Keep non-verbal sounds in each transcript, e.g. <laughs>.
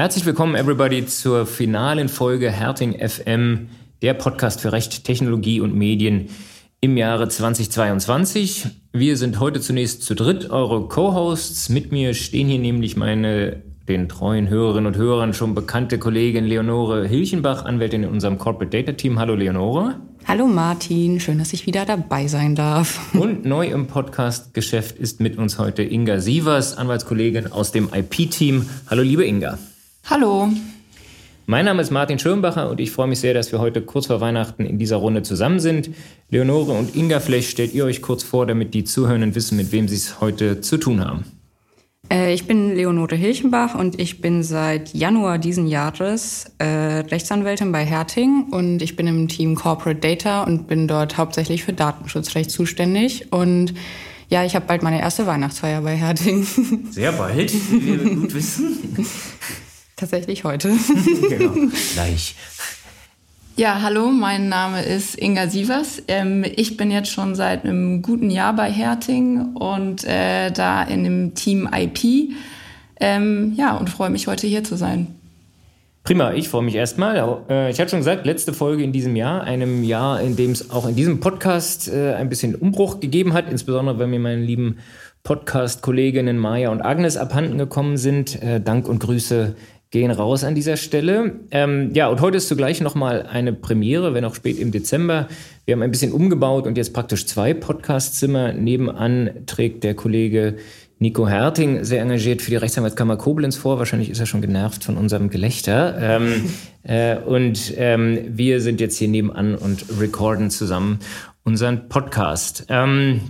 Herzlich willkommen, everybody, zur finalen Folge Herting FM, der Podcast für Recht, Technologie und Medien im Jahre 2022. Wir sind heute zunächst zu dritt eure Co-Hosts. Mit mir stehen hier nämlich meine den treuen Hörerinnen und Hörern schon bekannte Kollegin Leonore Hilchenbach, Anwältin in unserem Corporate Data Team. Hallo Leonore. Hallo Martin, schön, dass ich wieder dabei sein darf. <laughs> Und neu im Podcast-Geschäft ist mit uns heute Inga Sievers, Anwaltskollegin aus dem IP-Team. Hallo liebe Inga. Hallo. Mein Name ist Martin Schirmbacher und ich freue mich sehr, dass wir heute kurz vor Weihnachten in dieser Runde zusammen sind. Leonore und Inga, vielleicht stellt ihr euch kurz vor, damit die Zuhörenden wissen, mit wem sie es heute zu tun haben. Äh, ich bin Leonore Hilchenbach und ich bin seit Januar diesen Jahres äh, Rechtsanwältin bei Herting und ich bin im Team Corporate Data und bin dort hauptsächlich für Datenschutzrecht zuständig und ja, ich habe bald meine erste Weihnachtsfeier bei Herting. <laughs> Sehr bald, wie wir gut wissen. Tatsächlich heute. <laughs> genau, gleich. Ja, hallo, mein Name ist Inga Sievers. Ähm, ich bin jetzt schon seit einem guten Jahr bei Herting und äh, da in dem Team IP. Ähm, ja, und freue mich, heute hier zu sein. Prima, ich freue mich erstmal. Äh, ich hatte schon gesagt, letzte Folge in diesem Jahr, einem Jahr, in dem es auch in diesem Podcast äh, ein bisschen Umbruch gegeben hat, insbesondere weil mir meine lieben Podcast-Kolleginnen Maja und Agnes abhanden gekommen sind. Äh, Dank und Grüße gehen raus an dieser Stelle. Ähm, ja, und heute ist zugleich nochmal eine Premiere, wenn auch spät im Dezember. Wir haben ein bisschen umgebaut und jetzt praktisch zwei Podcastzimmer. Nebenan trägt der Kollege Nico Herting sehr engagiert für die Rechtsanwaltskammer Koblenz vor. Wahrscheinlich ist er schon genervt von unserem Gelächter. Ähm, <laughs> äh, und ähm, wir sind jetzt hier nebenan und recorden zusammen unseren Podcast. Ähm,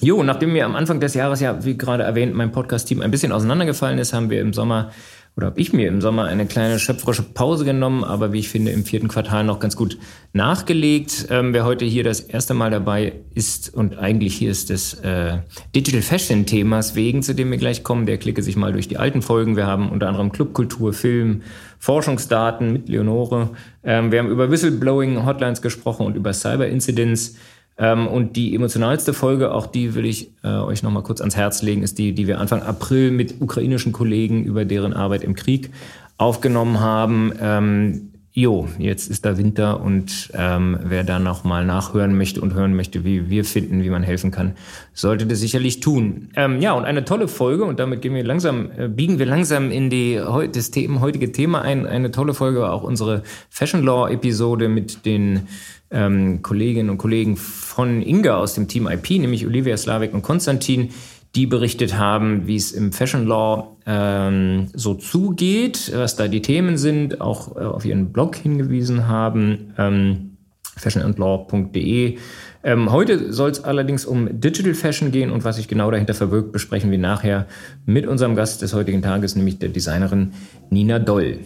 Jo, nachdem mir am Anfang des Jahres ja, wie gerade erwähnt, mein Podcast-Team ein bisschen auseinandergefallen ist, haben wir im Sommer oder habe ich mir im Sommer eine kleine schöpferische Pause genommen, aber wie ich finde, im vierten Quartal noch ganz gut nachgelegt. Ähm, wer heute hier das erste Mal dabei ist und eigentlich hier ist des äh, Digital Fashion Themas wegen, zu dem wir gleich kommen, der klicke sich mal durch die alten Folgen. Wir haben unter anderem Clubkultur, Film, Forschungsdaten mit Leonore. Ähm, wir haben über Whistleblowing Hotlines gesprochen und über Cyber Incidents. Ähm, und die emotionalste Folge, auch die will ich äh, euch nochmal kurz ans Herz legen, ist die, die wir Anfang April mit ukrainischen Kollegen über deren Arbeit im Krieg aufgenommen haben. Ähm, jo, jetzt ist da Winter und ähm, wer da nochmal nachhören möchte und hören möchte, wie wir finden, wie man helfen kann, sollte das sicherlich tun. Ähm, ja, und eine tolle Folge und damit gehen wir langsam, äh, biegen wir langsam in die das Thema, heutige Thema ein. Eine tolle Folge war auch unsere Fashion Law Episode mit den ähm, Kolleginnen und Kollegen von Inga aus dem Team IP, nämlich Olivia Slavik und Konstantin, die berichtet haben, wie es im Fashion Law ähm, so zugeht, was da die Themen sind, auch äh, auf ihren Blog hingewiesen haben, ähm, fashionandlaw.de. Ähm, heute soll es allerdings um Digital Fashion gehen und was sich genau dahinter verbirgt, besprechen wir nachher mit unserem Gast des heutigen Tages, nämlich der Designerin Nina Doll.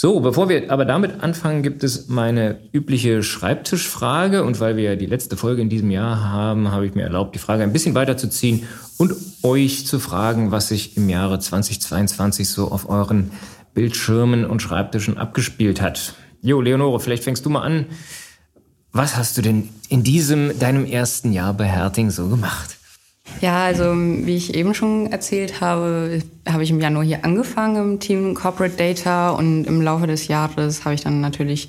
So, bevor wir aber damit anfangen, gibt es meine übliche Schreibtischfrage. Und weil wir ja die letzte Folge in diesem Jahr haben, habe ich mir erlaubt, die Frage ein bisschen weiterzuziehen und euch zu fragen, was sich im Jahre 2022 so auf euren Bildschirmen und Schreibtischen abgespielt hat. Jo, Leonore, vielleicht fängst du mal an. Was hast du denn in diesem, deinem ersten Jahr bei Herting so gemacht? Ja, also wie ich eben schon erzählt habe, habe ich im Januar hier angefangen im Team Corporate Data und im Laufe des Jahres habe ich dann natürlich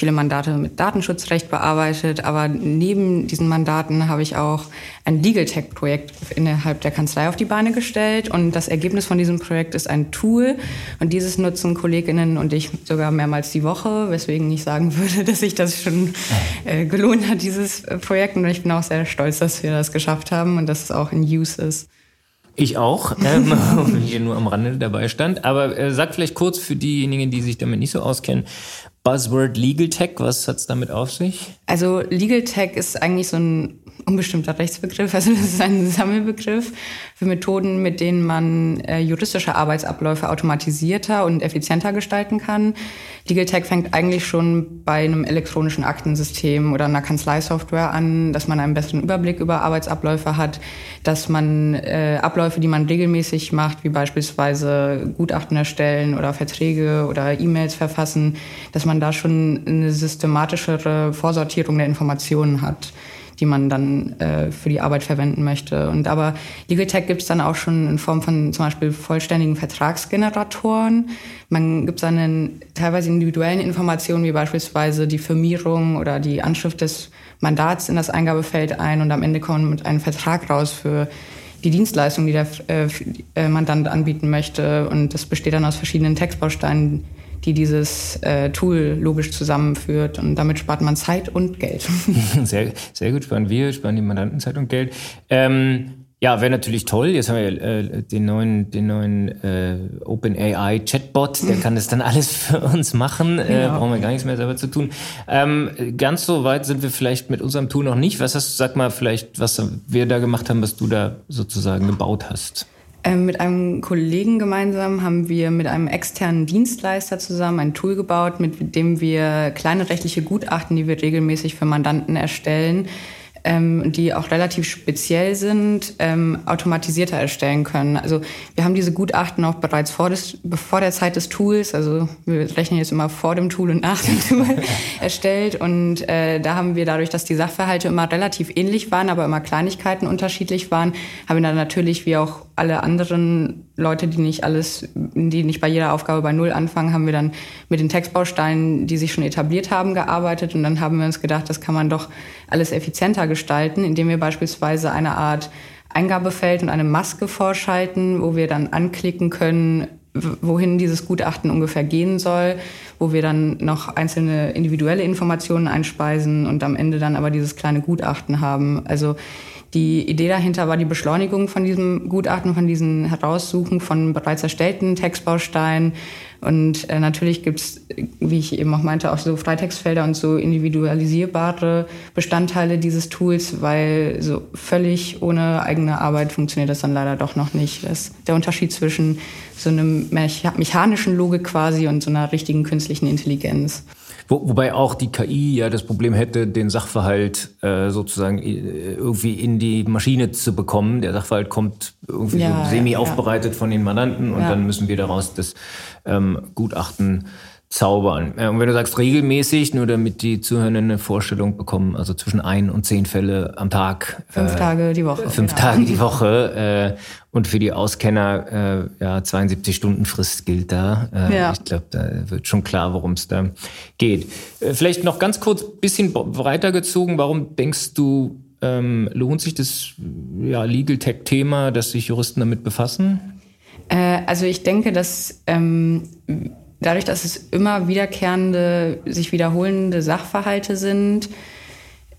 viele Mandate mit Datenschutzrecht bearbeitet, aber neben diesen Mandaten habe ich auch ein Legal Tech Projekt innerhalb der Kanzlei auf die Beine gestellt und das Ergebnis von diesem Projekt ist ein Tool und dieses nutzen Kolleginnen und ich sogar mehrmals die Woche, weswegen ich sagen <laughs> würde, dass sich das schon äh, gelohnt hat, dieses Projekt und ich bin auch sehr stolz, dass wir das geschafft haben und dass es auch in Use ist. Ich auch, <laughs> ähm, <laughs> hier nur am Rande dabei stand. Aber äh, sag vielleicht kurz für diejenigen, die sich damit nicht so auskennen, Buzzword Legal Tech, was hat's damit auf sich? Also Legal Tech ist eigentlich so ein unbestimmter Rechtsbegriff, also das ist ein Sammelbegriff für Methoden, mit denen man äh, juristische Arbeitsabläufe automatisierter und effizienter gestalten kann. Legal Tech fängt eigentlich schon bei einem elektronischen Aktensystem oder einer Kanzleisoftware an, dass man einen besseren Überblick über Arbeitsabläufe hat, dass man äh, Abläufe, die man regelmäßig macht, wie beispielsweise Gutachten erstellen oder Verträge oder E-Mails verfassen, dass man da schon eine systematischere Vorsortierung der Informationen hat. Die man dann äh, für die Arbeit verwenden möchte. Und aber Legal Tech gibt es dann auch schon in Form von zum Beispiel vollständigen Vertragsgeneratoren. Man gibt dann teilweise individuellen Informationen, wie beispielsweise die Firmierung oder die Anschrift des Mandats in das Eingabefeld ein und am Ende kommt einem Vertrag raus für die Dienstleistung, die der äh, äh, Mandant anbieten möchte. Und das besteht dann aus verschiedenen Textbausteinen, die dieses äh, Tool logisch zusammenführt. Und damit spart man Zeit und Geld. <laughs> Sehr, sehr gut, sparen wir, sparen die Mandanten Zeit und Geld. Ähm, ja, wäre natürlich toll. Jetzt haben wir äh, den neuen, den neuen äh, OpenAI Chatbot, der kann das dann alles für uns machen. Äh, ja. Brauchen wir gar nichts mehr selber zu tun. Ähm, ganz so weit sind wir vielleicht mit unserem Tool noch nicht. Was hast du, sag mal vielleicht, was wir da gemacht haben, was du da sozusagen gebaut hast? Ähm, mit einem Kollegen gemeinsam haben wir mit einem externen Dienstleister zusammen ein Tool gebaut, mit dem wir kleine rechtliche Gutachten, die wir regelmäßig für Mandanten erstellen, ähm, die auch relativ speziell sind, ähm, automatisierter erstellen können. Also wir haben diese Gutachten auch bereits vor, des, vor der Zeit des Tools, also wir rechnen jetzt immer vor dem Tool und nach dem Tool, <laughs> erstellt. Und äh, da haben wir dadurch, dass die Sachverhalte immer relativ ähnlich waren, aber immer Kleinigkeiten unterschiedlich waren, haben wir dann natürlich wie auch alle anderen Leute, die nicht alles, die nicht bei jeder Aufgabe bei Null anfangen, haben wir dann mit den Textbausteinen, die sich schon etabliert haben, gearbeitet. Und dann haben wir uns gedacht, das kann man doch alles effizienter gestalten, indem wir beispielsweise eine Art Eingabefeld und eine Maske vorschalten, wo wir dann anklicken können, wohin dieses Gutachten ungefähr gehen soll, wo wir dann noch einzelne individuelle Informationen einspeisen und am Ende dann aber dieses kleine Gutachten haben. Also die Idee dahinter war die Beschleunigung von diesem Gutachten, von diesen Heraussuchen von bereits erstellten Textbausteinen. Und äh, natürlich gibt's, wie ich eben auch meinte, auch so Freitextfelder und so individualisierbare Bestandteile dieses Tools, weil so völlig ohne eigene Arbeit funktioniert das dann leider doch noch nicht. Das ist der Unterschied zwischen so einem mechanischen Logik quasi und so einer richtigen künstlichen Intelligenz. Wo, wobei auch die KI ja das Problem hätte, den Sachverhalt äh, sozusagen äh, irgendwie in die Maschine zu bekommen. Der Sachverhalt kommt irgendwie ja, so semi aufbereitet ja. von den Mandanten und dann müssen wir daraus das ähm, Gutachten zaubern. Und wenn du sagst regelmäßig, nur damit die Zuhörenden eine Vorstellung bekommen, also zwischen ein und zehn Fälle am Tag. Fünf äh, Tage die Woche. Fünf genau. Tage die Woche. Äh, und für die Auskenner, äh, ja, 72 Stunden Frist gilt da. Äh, ja. Ich glaube, da wird schon klar, worum es da geht. Äh, vielleicht noch ganz kurz, bisschen breiter gezogen, warum denkst du, ähm, lohnt sich das ja, Legal Tech-Thema, dass sich Juristen damit befassen? Äh, also ich denke, dass ähm, dadurch, dass es immer wiederkehrende, sich wiederholende Sachverhalte sind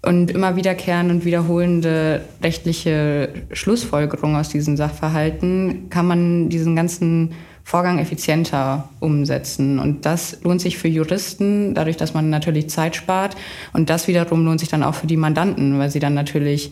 und immer wiederkehrende und wiederholende rechtliche Schlussfolgerungen aus diesen Sachverhalten, kann man diesen ganzen Vorgang effizienter umsetzen. Und das lohnt sich für Juristen, dadurch, dass man natürlich Zeit spart. Und das wiederum lohnt sich dann auch für die Mandanten, weil sie dann natürlich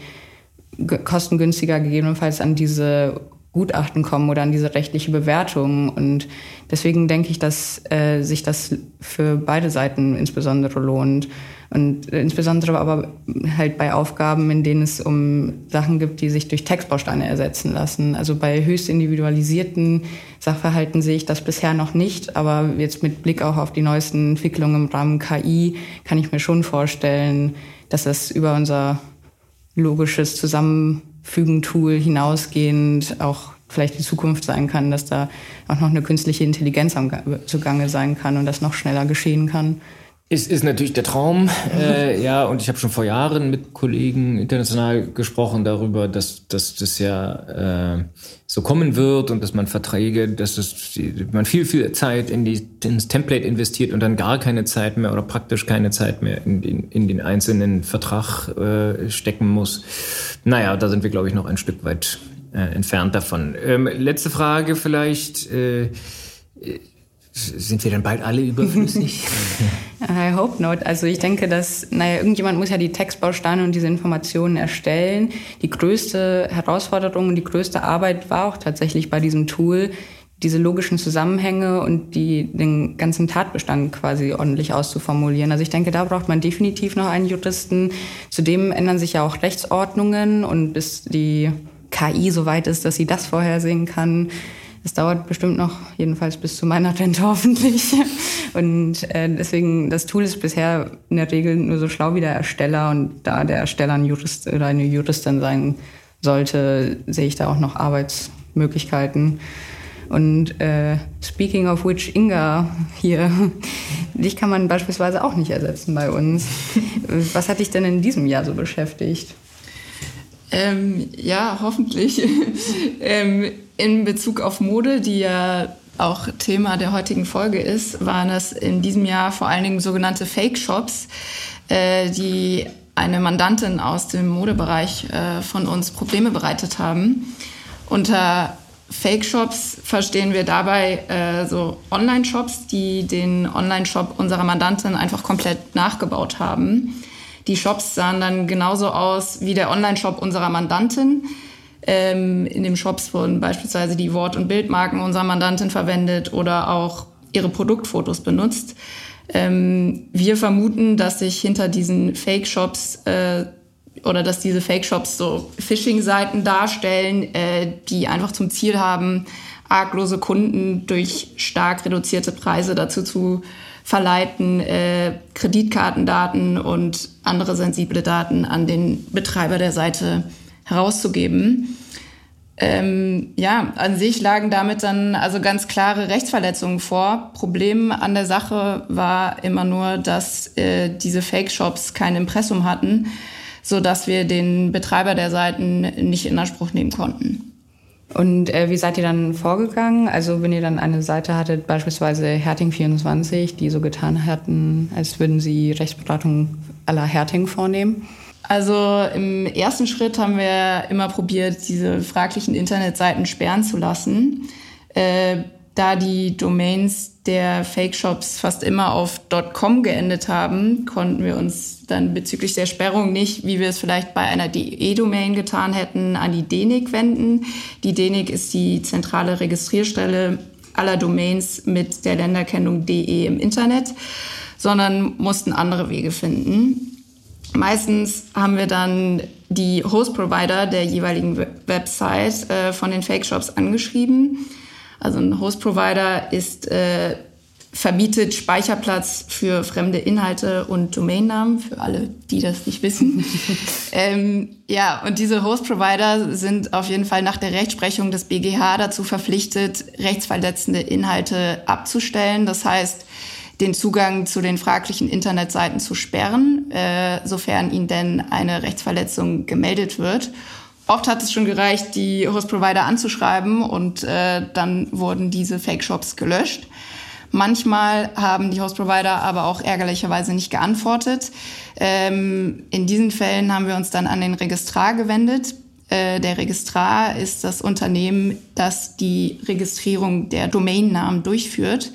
kostengünstiger gegebenenfalls an diese Gutachten kommen oder an diese rechtliche Bewertung. Und deswegen denke ich, dass äh, sich das für beide Seiten insbesondere lohnt. Und äh, insbesondere aber halt bei Aufgaben, in denen es um Sachen gibt, die sich durch Textbausteine ersetzen lassen. Also bei höchst individualisierten Sachverhalten sehe ich das bisher noch nicht. Aber jetzt mit Blick auch auf die neuesten Entwicklungen im Rahmen KI kann ich mir schon vorstellen, dass das über unser logisches Zusammenhang Fügentool hinausgehend auch vielleicht die Zukunft sein kann, dass da auch noch eine künstliche Intelligenz zugange sein kann und das noch schneller geschehen kann. Es ist natürlich der Traum, äh, <laughs> ja, und ich habe schon vor Jahren mit Kollegen international gesprochen darüber, dass, dass das ja äh, so kommen wird und dass man Verträge, dass es, man viel, viel Zeit in die, ins Template investiert und dann gar keine Zeit mehr oder praktisch keine Zeit mehr in den, in den einzelnen Vertrag äh, stecken muss. Naja, da sind wir, glaube ich, noch ein Stück weit äh, entfernt davon. Ähm, letzte Frage vielleicht. Sind wir dann bald alle überflüssig? <laughs> I hope not. Also ich denke, dass, naja, irgendjemand muss ja die Textbausteine und diese Informationen erstellen. Die größte Herausforderung und die größte Arbeit war auch tatsächlich bei diesem Tool, diese logischen Zusammenhänge und die, den ganzen Tatbestand quasi ordentlich auszuformulieren. Also ich denke, da braucht man definitiv noch einen Juristen. Zudem ändern sich ja auch Rechtsordnungen und bis die KI so weit ist, dass sie das vorhersehen kann, Es dauert bestimmt noch, jedenfalls bis zu meiner Rente <laughs> hoffentlich. Und äh, deswegen, das Tool ist bisher in der Regel nur so schlau wie der Ersteller. Und da der Ersteller ein Jurist oder eine Juristin sein sollte, sehe ich da auch noch Arbeitsmöglichkeiten. Und äh, speaking of which, Inga hier, <laughs> dich kann man beispielsweise auch nicht ersetzen bei uns. <laughs> Was hat dich denn in diesem Jahr so beschäftigt? Ähm, ja, hoffentlich. <laughs> ähm, in Bezug auf Mode, die ja auch Thema der heutigen Folge ist, waren es in diesem Jahr vor allen Dingen sogenannte Fake-Shops, äh, die eine Mandantin aus dem Modebereich äh, von uns Probleme bereitet haben. Unter Fake-Shops verstehen wir dabei äh, so Online-Shops, die den Online-Shop unserer Mandantin einfach komplett nachgebaut haben. Die Shops sahen dann genauso aus wie der Online-Shop unserer Mandantin. Ähm, in den Shops wurden beispielsweise die Wort- und Bildmarken unserer Mandantin verwendet oder auch ihre Produktfotos benutzt. Ähm, wir vermuten, dass sich hinter diesen Fake-Shops äh, oder dass diese Fake-Shops so Phishing-Seiten darstellen, äh, die einfach zum Ziel haben, arglose Kunden durch stark reduzierte Preise dazu zu verleiten, äh, Kreditkartendaten und andere sensible Daten an den Betreiber der Seite herauszugeben. Ähm, ja, an sich lagen damit dann also ganz klare Rechtsverletzungen vor. Problem an der Sache war immer nur, dass äh, diese Fake-Shops kein Impressum hatten so dass wir den Betreiber der Seiten nicht in Anspruch nehmen konnten. Und äh, wie seid ihr dann vorgegangen? Also wenn ihr dann eine Seite hattet, beispielsweise Herting24, die so getan hatten, als würden sie Rechtsberatung aller Herting vornehmen? Also im ersten Schritt haben wir immer probiert, diese fraglichen Internetseiten sperren zu lassen. Äh, da die Domains der Fake-Shops fast immer auf .com geendet haben, konnten wir uns dann bezüglich der Sperrung nicht, wie wir es vielleicht bei einer DE-Domain getan hätten, an die DENIC wenden. Die DENIC ist die zentrale Registrierstelle aller Domains mit der Länderkennung DE im Internet, sondern mussten andere Wege finden. Meistens haben wir dann die Host-Provider der jeweiligen Website äh, von den Fake-Shops angeschrieben also ein Host-Provider ist äh, verbietet Speicherplatz für fremde Inhalte und Domainnamen, für alle, die das nicht wissen. <laughs> ähm, ja, und diese Host-Provider sind auf jeden Fall nach der Rechtsprechung des BGH dazu verpflichtet, rechtsverletzende Inhalte abzustellen. Das heißt, den Zugang zu den fraglichen Internetseiten zu sperren, äh, sofern ihnen denn eine Rechtsverletzung gemeldet wird. Oft hat es schon gereicht, die Host-Provider anzuschreiben und äh, dann wurden diese Fake-Shops gelöscht. Manchmal haben die Host-Provider aber auch ärgerlicherweise nicht geantwortet. Ähm, in diesen Fällen haben wir uns dann an den Registrar gewendet. Äh, der Registrar ist das Unternehmen, das die Registrierung der Domainnamen durchführt.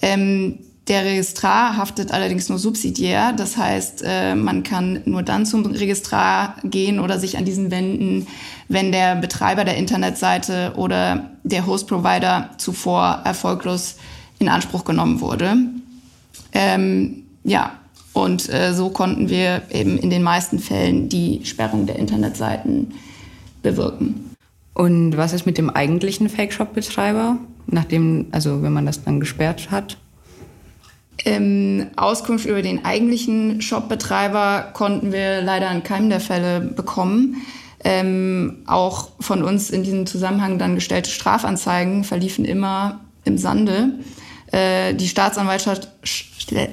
Ähm, der Registrar haftet allerdings nur subsidiär. Das heißt, äh, man kann nur dann zum Registrar gehen oder sich an diesen wenden, wenn der Betreiber der Internetseite oder der Host-Provider zuvor erfolglos in Anspruch genommen wurde. Ähm, ja, und äh, so konnten wir eben in den meisten Fällen die Sperrung der Internetseiten bewirken. Und was ist mit dem eigentlichen Fake-Shop-Betreiber, nachdem, also wenn man das dann gesperrt hat? Ähm, Auskunft über den eigentlichen Shopbetreiber konnten wir leider in keinem der Fälle bekommen. Ähm, auch von uns in diesem Zusammenhang dann gestellte Strafanzeigen verliefen immer im Sande. Äh, die Staatsanwaltschaft,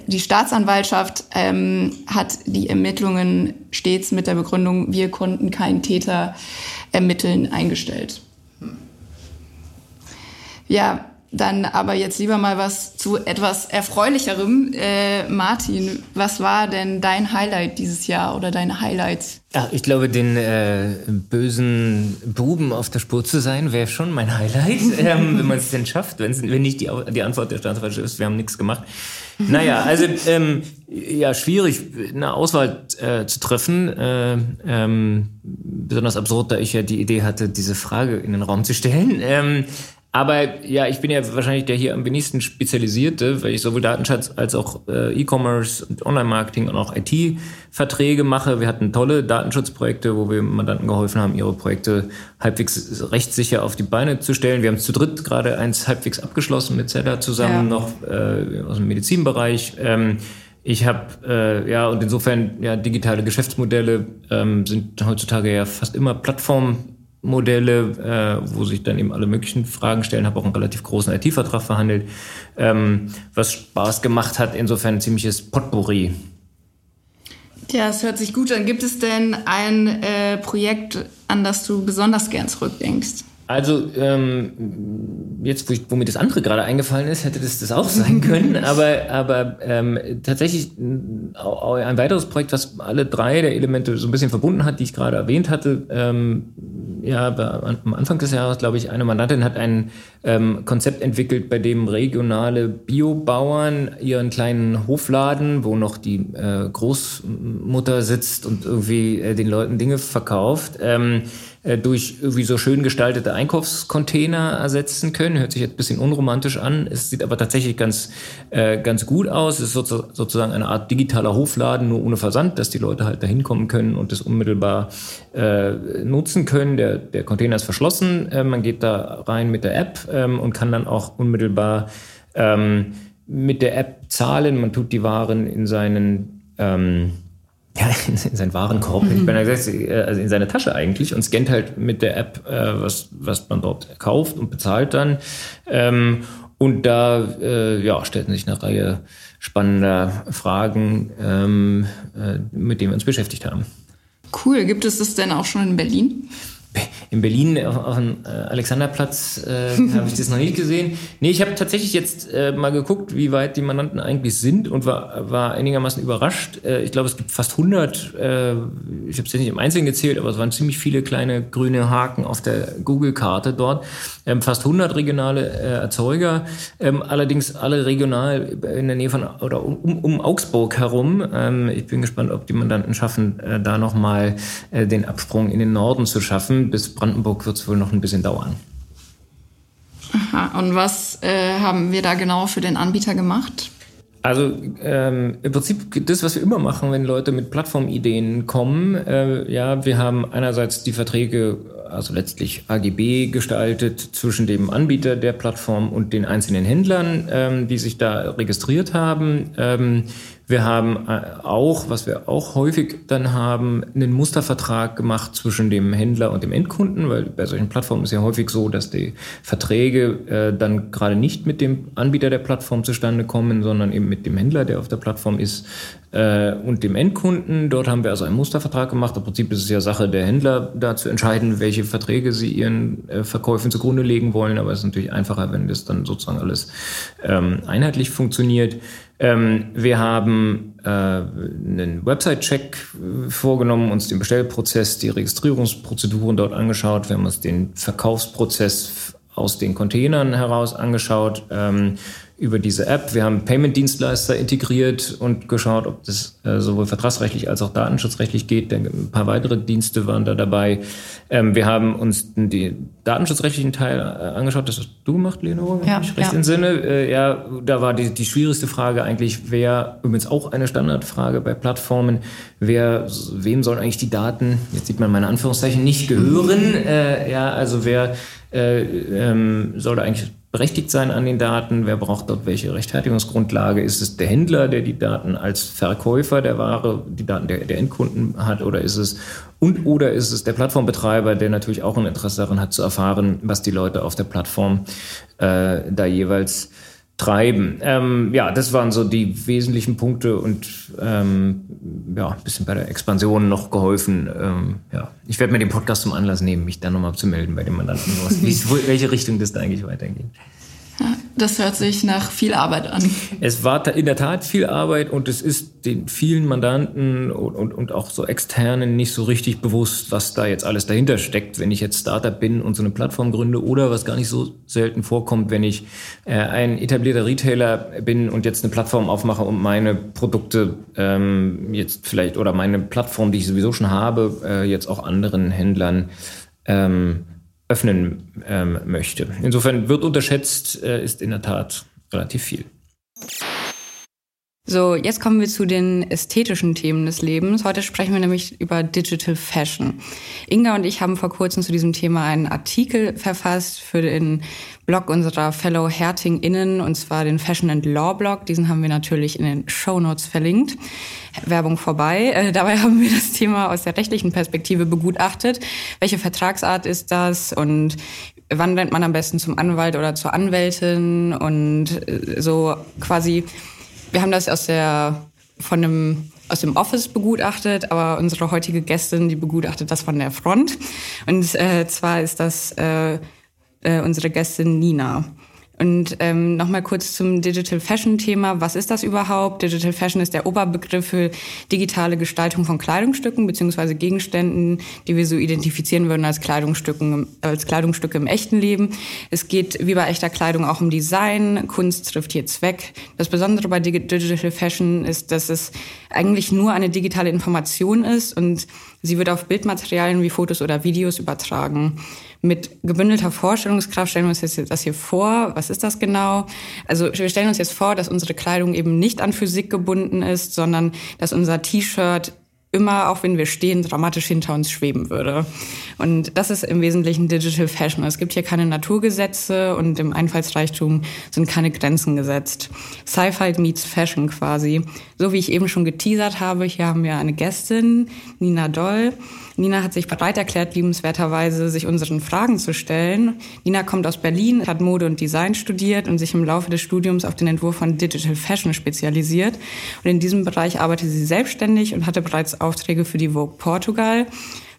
die Staatsanwaltschaft ähm, hat die Ermittlungen stets mit der Begründung, wir konnten keinen Täter ermitteln, eingestellt. Ja, dann aber jetzt lieber mal was zu etwas Erfreulicherem. Äh, Martin, was war denn dein Highlight dieses Jahr oder deine Highlights? Ja, ich glaube, den äh, bösen Buben auf der Spur zu sein, wäre schon mein Highlight, <laughs> ähm, wenn man es denn schafft. Wenn's, wenn nicht die, die Antwort der Staatsanwaltschaft ist, wir haben nichts gemacht. Naja, also ähm, ja, schwierig, eine Auswahl äh, zu treffen. Äh, ähm, besonders absurd, da ich ja die Idee hatte, diese Frage in den Raum zu stellen. Ähm, Aber ja, ich bin ja wahrscheinlich der hier am wenigsten spezialisierte, weil ich sowohl Datenschutz als auch äh, E-Commerce und Online-Marketing und auch IT-Verträge mache. Wir hatten tolle Datenschutzprojekte, wo wir Mandanten geholfen haben, ihre Projekte halbwegs rechtssicher auf die Beine zu stellen. Wir haben zu dritt gerade eins halbwegs abgeschlossen mit Zedda zusammen, ja. noch äh, aus dem Medizinbereich. Ähm, ich habe, äh, ja, und insofern, ja, digitale Geschäftsmodelle ähm, sind heutzutage ja fast immer Plattform Modelle, äh, wo sich dann eben alle möglichen Fragen stellen, habe auch einen relativ großen IT-Vertrag verhandelt, ähm, was Spaß gemacht hat, insofern ein ziemliches Potpourri. Ja, es hört sich gut an. Gibt es denn ein äh, Projekt, an das du besonders gern zurückdenkst? Also ähm, jetzt, wo, ich, wo, mir das andere gerade eingefallen ist, hätte das das auch sein <laughs> können. aber aber ähm, tatsächlich ein weiteres Projekt, was alle drei der Elemente so ein bisschen verbunden hat, die ich gerade erwähnt hatte. Ähm, ja, am Anfang des Jahres, glaube ich, eine Mandantin hat ein ähm, Konzept entwickelt, bei dem regionale Biobauern ihren kleinen Hofladen, wo noch die äh, Großmutter sitzt und irgendwie äh, den Leuten Dinge verkauft. Ähm, äh, durch irgendwie so schön gestaltete Einkaufscontainer ersetzen können. Hört sich jetzt ein bisschen unromantisch an. Es sieht aber tatsächlich ganz, äh, ganz gut aus. Es ist sozusagen eine Art digitaler Hofladen, nur ohne Versand, dass die Leute halt da hinkommen können und das unmittelbar äh, nutzen können. Der, der Container ist verschlossen. Äh, man geht da rein mit der App ähm, und kann dann auch unmittelbar ähm, mit der App zahlen. Man tut die Waren in seinen ähm, ja, in, <laughs> in seinen Warenkorb, mhm. ich bin gesagt, also in seine Tasche eigentlich und scannt halt mit der App, äh, was, was man dort kauft und bezahlt dann. Ähm, und da äh, ja, stellten sich eine Reihe spannender Fragen, ähm, äh, mit denen wir uns beschäftigt haben. Cool. Gibt es das denn auch schon in Berlin? In Berlin auf, auf dem äh, Alexanderplatz äh, habe ich das noch nicht gesehen. Nee, ich habe tatsächlich jetzt äh, mal geguckt, wie weit die Mandanten eigentlich sind und war, war einigermaßen überrascht. Äh, ich glaube, es gibt fast 100, äh, ich habe es nicht im Einzelnen gezählt, aber es waren ziemlich viele kleine grüne Haken auf der Google-Karte dort. Ähm, fast 100 regionale äh, Erzeuger, ähm, allerdings alle regional in der Nähe von oder um, um Augsburg herum. Ähm, ich bin gespannt, ob die Mandanten schaffen, äh, da nochmal äh, den Absprung in den Norden zu schaffen. Bis Brandenburg wird es wohl noch ein bisschen dauern. Aha, und was äh, haben wir da genau für den Anbieter gemacht? Also ähm, im Prinzip das, was wir immer machen, wenn Leute mit Plattformideen kommen. Äh, ja, wir haben einerseits die Verträge, also letztlich AGB gestaltet zwischen dem Anbieter der Plattform und den einzelnen Händlern, ähm, die sich da registriert haben. Ähm, wir haben äh, auch, was wir auch häufig dann haben, einen Mustervertrag gemacht zwischen dem Händler und dem Endkunden, weil bei solchen Plattformen ist ja häufig so, dass die Verträge äh, dann gerade nicht mit dem Anbieter der Plattform zustande kommen, sondern eben mit dem Händler, der auf der Plattform ist, äh, und dem Endkunden. Dort haben wir also einen Mustervertrag gemacht. Im Prinzip ist es ja Sache der Händler, da zu entscheiden, welche Verträge sie ihren äh, Verkäufen zugrunde legen wollen. Aber es ist natürlich einfacher, wenn das dann sozusagen alles ähm, einheitlich funktioniert. Ähm, wir haben äh, einen Website-Check vorgenommen, uns den Bestellprozess, die Registrierungsprozeduren dort angeschaut. Wir haben uns den Verkaufsprozess aus den Containern heraus angeschaut. Ähm, über diese App. Wir haben Payment-Dienstleister integriert und geschaut, ob das äh, sowohl vertragsrechtlich als auch datenschutzrechtlich geht. Denn ein paar weitere Dienste waren da dabei. Ähm, wir haben uns den datenschutzrechtlichen Teil äh, angeschaut. Das hast du gemacht, Leno, wenn ja, ich recht ja. entsinne. Äh, ja, da war die, die schwierigste Frage eigentlich, wer, übrigens auch eine Standardfrage bei Plattformen, wer, wem sollen eigentlich die Daten, jetzt sieht man meine Anführungszeichen, nicht gehören? Äh, ja, also wer äh, ähm, soll da eigentlich berechtigt sein an den Daten? Wer braucht dort welche Rechtfertigungsgrundlage? Ist es der Händler, der die Daten als Verkäufer der Ware, die Daten der, der Endkunden hat? Oder ist es und oder ist es der Plattformbetreiber, der natürlich auch ein Interesse daran hat zu erfahren, was die Leute auf der Plattform äh, da jeweils treiben. Ähm, ja, das waren so die wesentlichen Punkte und ähm, ja, ein bisschen bei der Expansion noch geholfen. Ähm, ja, ich werde mir den Podcast zum Anlass nehmen, mich dann nochmal zu melden bei dem Mandanten, welche Richtung das da eigentlich weitergeht. Das hört sich nach viel Arbeit an. Es war in der Tat viel Arbeit und es ist den vielen Mandanten und, und, und auch so externen nicht so richtig bewusst, was da jetzt alles dahinter steckt, wenn ich jetzt Startup bin und so eine Plattform gründe oder was gar nicht so selten vorkommt, wenn ich äh, ein etablierter Retailer bin und jetzt eine Plattform aufmache und meine Produkte ähm, jetzt vielleicht oder meine Plattform, die ich sowieso schon habe, äh, jetzt auch anderen Händlern ähm, öffnen ähm, möchte. Insofern wird unterschätzt, äh, ist in der Tat relativ viel. So, jetzt kommen wir zu den ästhetischen Themen des Lebens. Heute sprechen wir nämlich über Digital Fashion. Inga und ich haben vor kurzem zu diesem Thema einen Artikel verfasst für den Blog unserer Fellow HertingInnen, und zwar den Fashion and Law Blog. Diesen haben wir natürlich in den Show Notes verlinkt. Werbung vorbei. Äh, dabei haben wir das Thema aus der rechtlichen Perspektive begutachtet. Welche Vertragsart ist das und wann rennt man am besten zum Anwalt oder zur Anwältin und äh, so quasi wir haben das aus der von einem aus dem Office begutachtet, aber unsere heutige Gästin, die begutachtet das von der Front. Und äh, zwar ist das äh, äh, unsere Gästin Nina. Und ähm, nochmal kurz zum Digital Fashion Thema. Was ist das überhaupt? Digital Fashion ist der Oberbegriff für digitale Gestaltung von Kleidungsstücken beziehungsweise Gegenständen, die wir so identifizieren würden als Kleidungsstücken, als Kleidungsstücke im echten Leben. Es geht wie bei echter Kleidung auch um Design. Kunst trifft hier Zweck. Das Besondere bei Digital Fashion ist, dass es eigentlich nur eine digitale Information ist und sie wird auf Bildmaterialien wie Fotos oder Videos übertragen. Mit gebündelter Vorstellungskraft stellen wir uns jetzt das hier vor. Was ist das genau? Also wir stellen uns jetzt vor, dass unsere Kleidung eben nicht an Physik gebunden ist, sondern dass unser T-Shirt immer, auch wenn wir stehen, dramatisch hinter uns schweben würde. Und das ist im Wesentlichen Digital Fashion. Es gibt hier keine Naturgesetze und im Einfallsreichtum sind keine Grenzen gesetzt. Sci-Fi meets Fashion quasi. So wie ich eben schon geteasert habe, hier haben wir eine Gästin, Nina Doll. Nina hat sich bereit erklärt, liebenswerterweise sich unseren Fragen zu stellen. Nina kommt aus Berlin, hat Mode und Design studiert und sich im Laufe des Studiums auf den Entwurf von Digital Fashion spezialisiert. Und in diesem Bereich arbeitet sie selbstständig und hatte bereits Aufträge für die Vogue Portugal.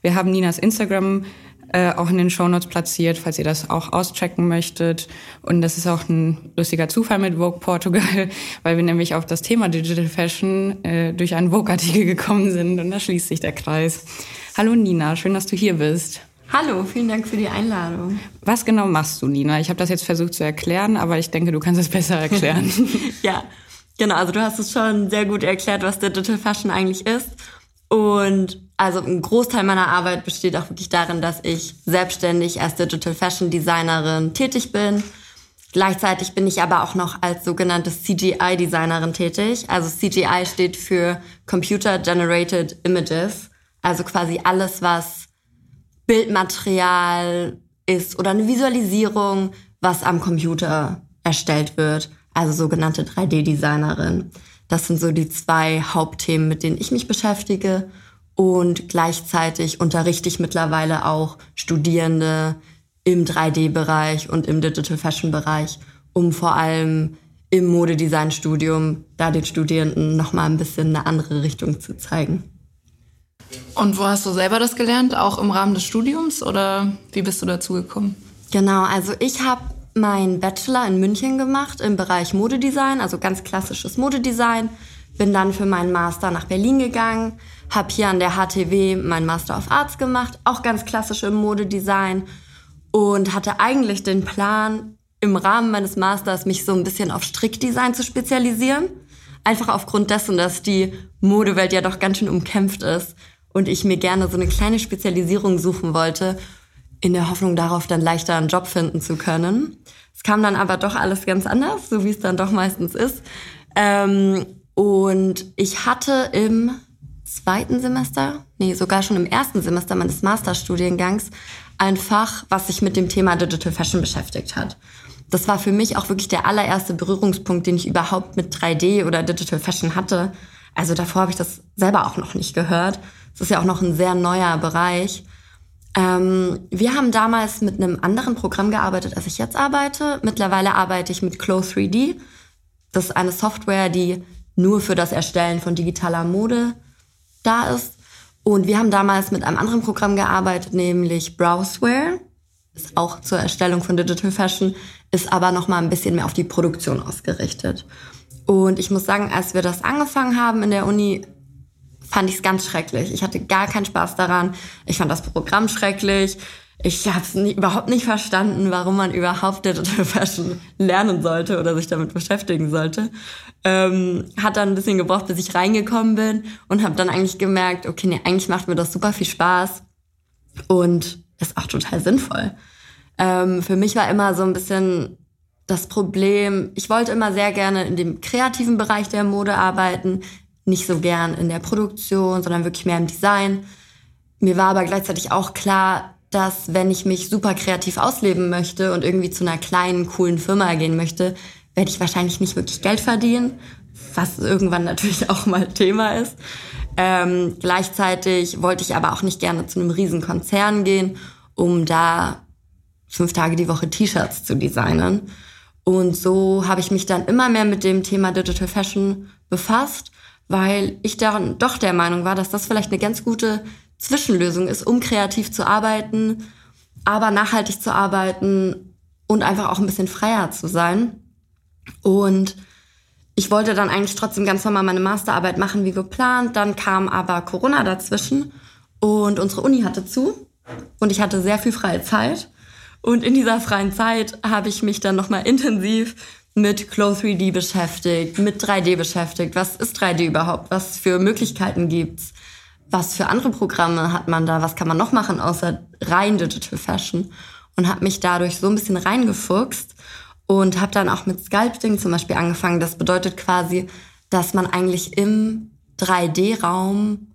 Wir haben Ninas Instagram äh, auch in den Shownotes platziert, falls ihr das auch auschecken möchtet. Und das ist auch ein lustiger Zufall mit Vogue Portugal, <laughs> weil wir nämlich auf das Thema Digital Fashion äh, durch einen Vogue-Artikel gekommen sind und da schließt sich der Kreis. Hallo Nina, schön, dass du hier bist. Hallo, vielen Dank für die Einladung. Was genau machst du, Nina? Ich habe das jetzt versucht zu erklären, aber ich denke, du kannst es besser erklären. <laughs> ja, genau. Also du hast es schon sehr gut erklärt, was Digital Fashion eigentlich ist. Und also ein Großteil meiner Arbeit besteht auch wirklich darin, dass ich selbstständig als Digital Fashion Designerin tätig bin. Gleichzeitig bin ich aber auch noch als sogenannte CGI-Designerin tätig. Also CGI steht für Computer Generated Images. Also quasi alles, was Bildmaterial ist oder eine Visualisierung, was am Computer erstellt wird. Also sogenannte 3D-Designerin. Das sind so die zwei Hauptthemen, mit denen ich mich beschäftige. Und gleichzeitig unterrichte ich mittlerweile auch Studierende im 3D-Bereich und im Digital Fashion-Bereich, um vor allem im Modedesign-Studium da den Studierenden nochmal ein bisschen eine andere Richtung zu zeigen. Und wo hast du selber das gelernt? Auch im Rahmen des Studiums oder wie bist du dazu gekommen? Genau, also ich habe meinen Bachelor in München gemacht im Bereich Modedesign, also ganz klassisches Modedesign. Bin dann für meinen Master nach Berlin gegangen, habe hier an der HTW meinen Master of Arts gemacht, auch ganz klassisch im Modedesign und hatte eigentlich den Plan, im Rahmen meines Masters mich so ein bisschen auf Strickdesign zu spezialisieren. Einfach aufgrund dessen, dass die Modewelt ja doch ganz schön umkämpft ist und ich mir gerne so eine kleine Spezialisierung suchen wollte, in der Hoffnung darauf, dann leichter einen Job finden zu können. Es kam dann aber doch alles ganz anders, so wie es dann doch meistens ist. Ähm, und ich hatte im zweiten Semester, nee, sogar schon im ersten Semester meines Masterstudiengangs ein Fach, was sich mit dem Thema Digital Fashion beschäftigt hat. Das war für mich auch wirklich der allererste Berührungspunkt, den ich überhaupt mit 3D oder Digital Fashion hatte. Also davor habe ich das selber auch noch nicht gehört. Es ist ja auch noch ein sehr neuer Bereich. Ähm, wir haben damals mit einem anderen Programm gearbeitet, als ich jetzt arbeite. Mittlerweile arbeite ich mit Clo 3D. Das ist eine Software, die nur für das Erstellen von digitaler Mode da ist. Und wir haben damals mit einem anderen Programm gearbeitet, nämlich Browseware. Ist auch zur Erstellung von Digital Fashion, ist aber noch mal ein bisschen mehr auf die Produktion ausgerichtet. Und ich muss sagen, als wir das angefangen haben in der Uni, fand ich es ganz schrecklich. Ich hatte gar keinen Spaß daran. Ich fand das Programm schrecklich. Ich habe es überhaupt nicht verstanden, warum man überhaupt Digital Fashion lernen sollte oder sich damit beschäftigen sollte. Ähm, hat dann ein bisschen gebraucht, bis ich reingekommen bin und habe dann eigentlich gemerkt, okay, nee, eigentlich macht mir das super viel Spaß und ist auch total sinnvoll. Ähm, für mich war immer so ein bisschen das Problem, ich wollte immer sehr gerne in dem kreativen Bereich der Mode arbeiten, nicht so gern in der Produktion, sondern wirklich mehr im Design. Mir war aber gleichzeitig auch klar, dass wenn ich mich super kreativ ausleben möchte und irgendwie zu einer kleinen, coolen Firma gehen möchte, werde ich wahrscheinlich nicht wirklich Geld verdienen, was irgendwann natürlich <laughs> auch mal Thema ist. Ähm, gleichzeitig wollte ich aber auch nicht gerne zu einem riesen Konzern gehen, um da fünf Tage die Woche T-Shirts zu designen. Und so habe ich mich dann immer mehr mit dem Thema Digital Fashion befasst, weil ich dann doch der Meinung war, dass das vielleicht eine ganz gute Zwischenlösung ist, um kreativ zu arbeiten, aber nachhaltig zu arbeiten und einfach auch ein bisschen freier zu sein. Und ich wollte dann eigentlich trotzdem ganz normal meine Masterarbeit machen, wie geplant. Dann kam aber Corona dazwischen und unsere Uni hatte zu und ich hatte sehr viel freie Zeit. Und in dieser freien Zeit habe ich mich dann nochmal intensiv mit Clo 3D beschäftigt, mit 3D beschäftigt. Was ist 3D überhaupt? Was für Möglichkeiten gibt's? Was für andere Programme hat man da? Was kann man noch machen außer rein Digital Fashion? Und habe mich dadurch so ein bisschen reingefuchst und habe dann auch mit Sculpting zum Beispiel angefangen. Das bedeutet quasi, dass man eigentlich im 3D-Raum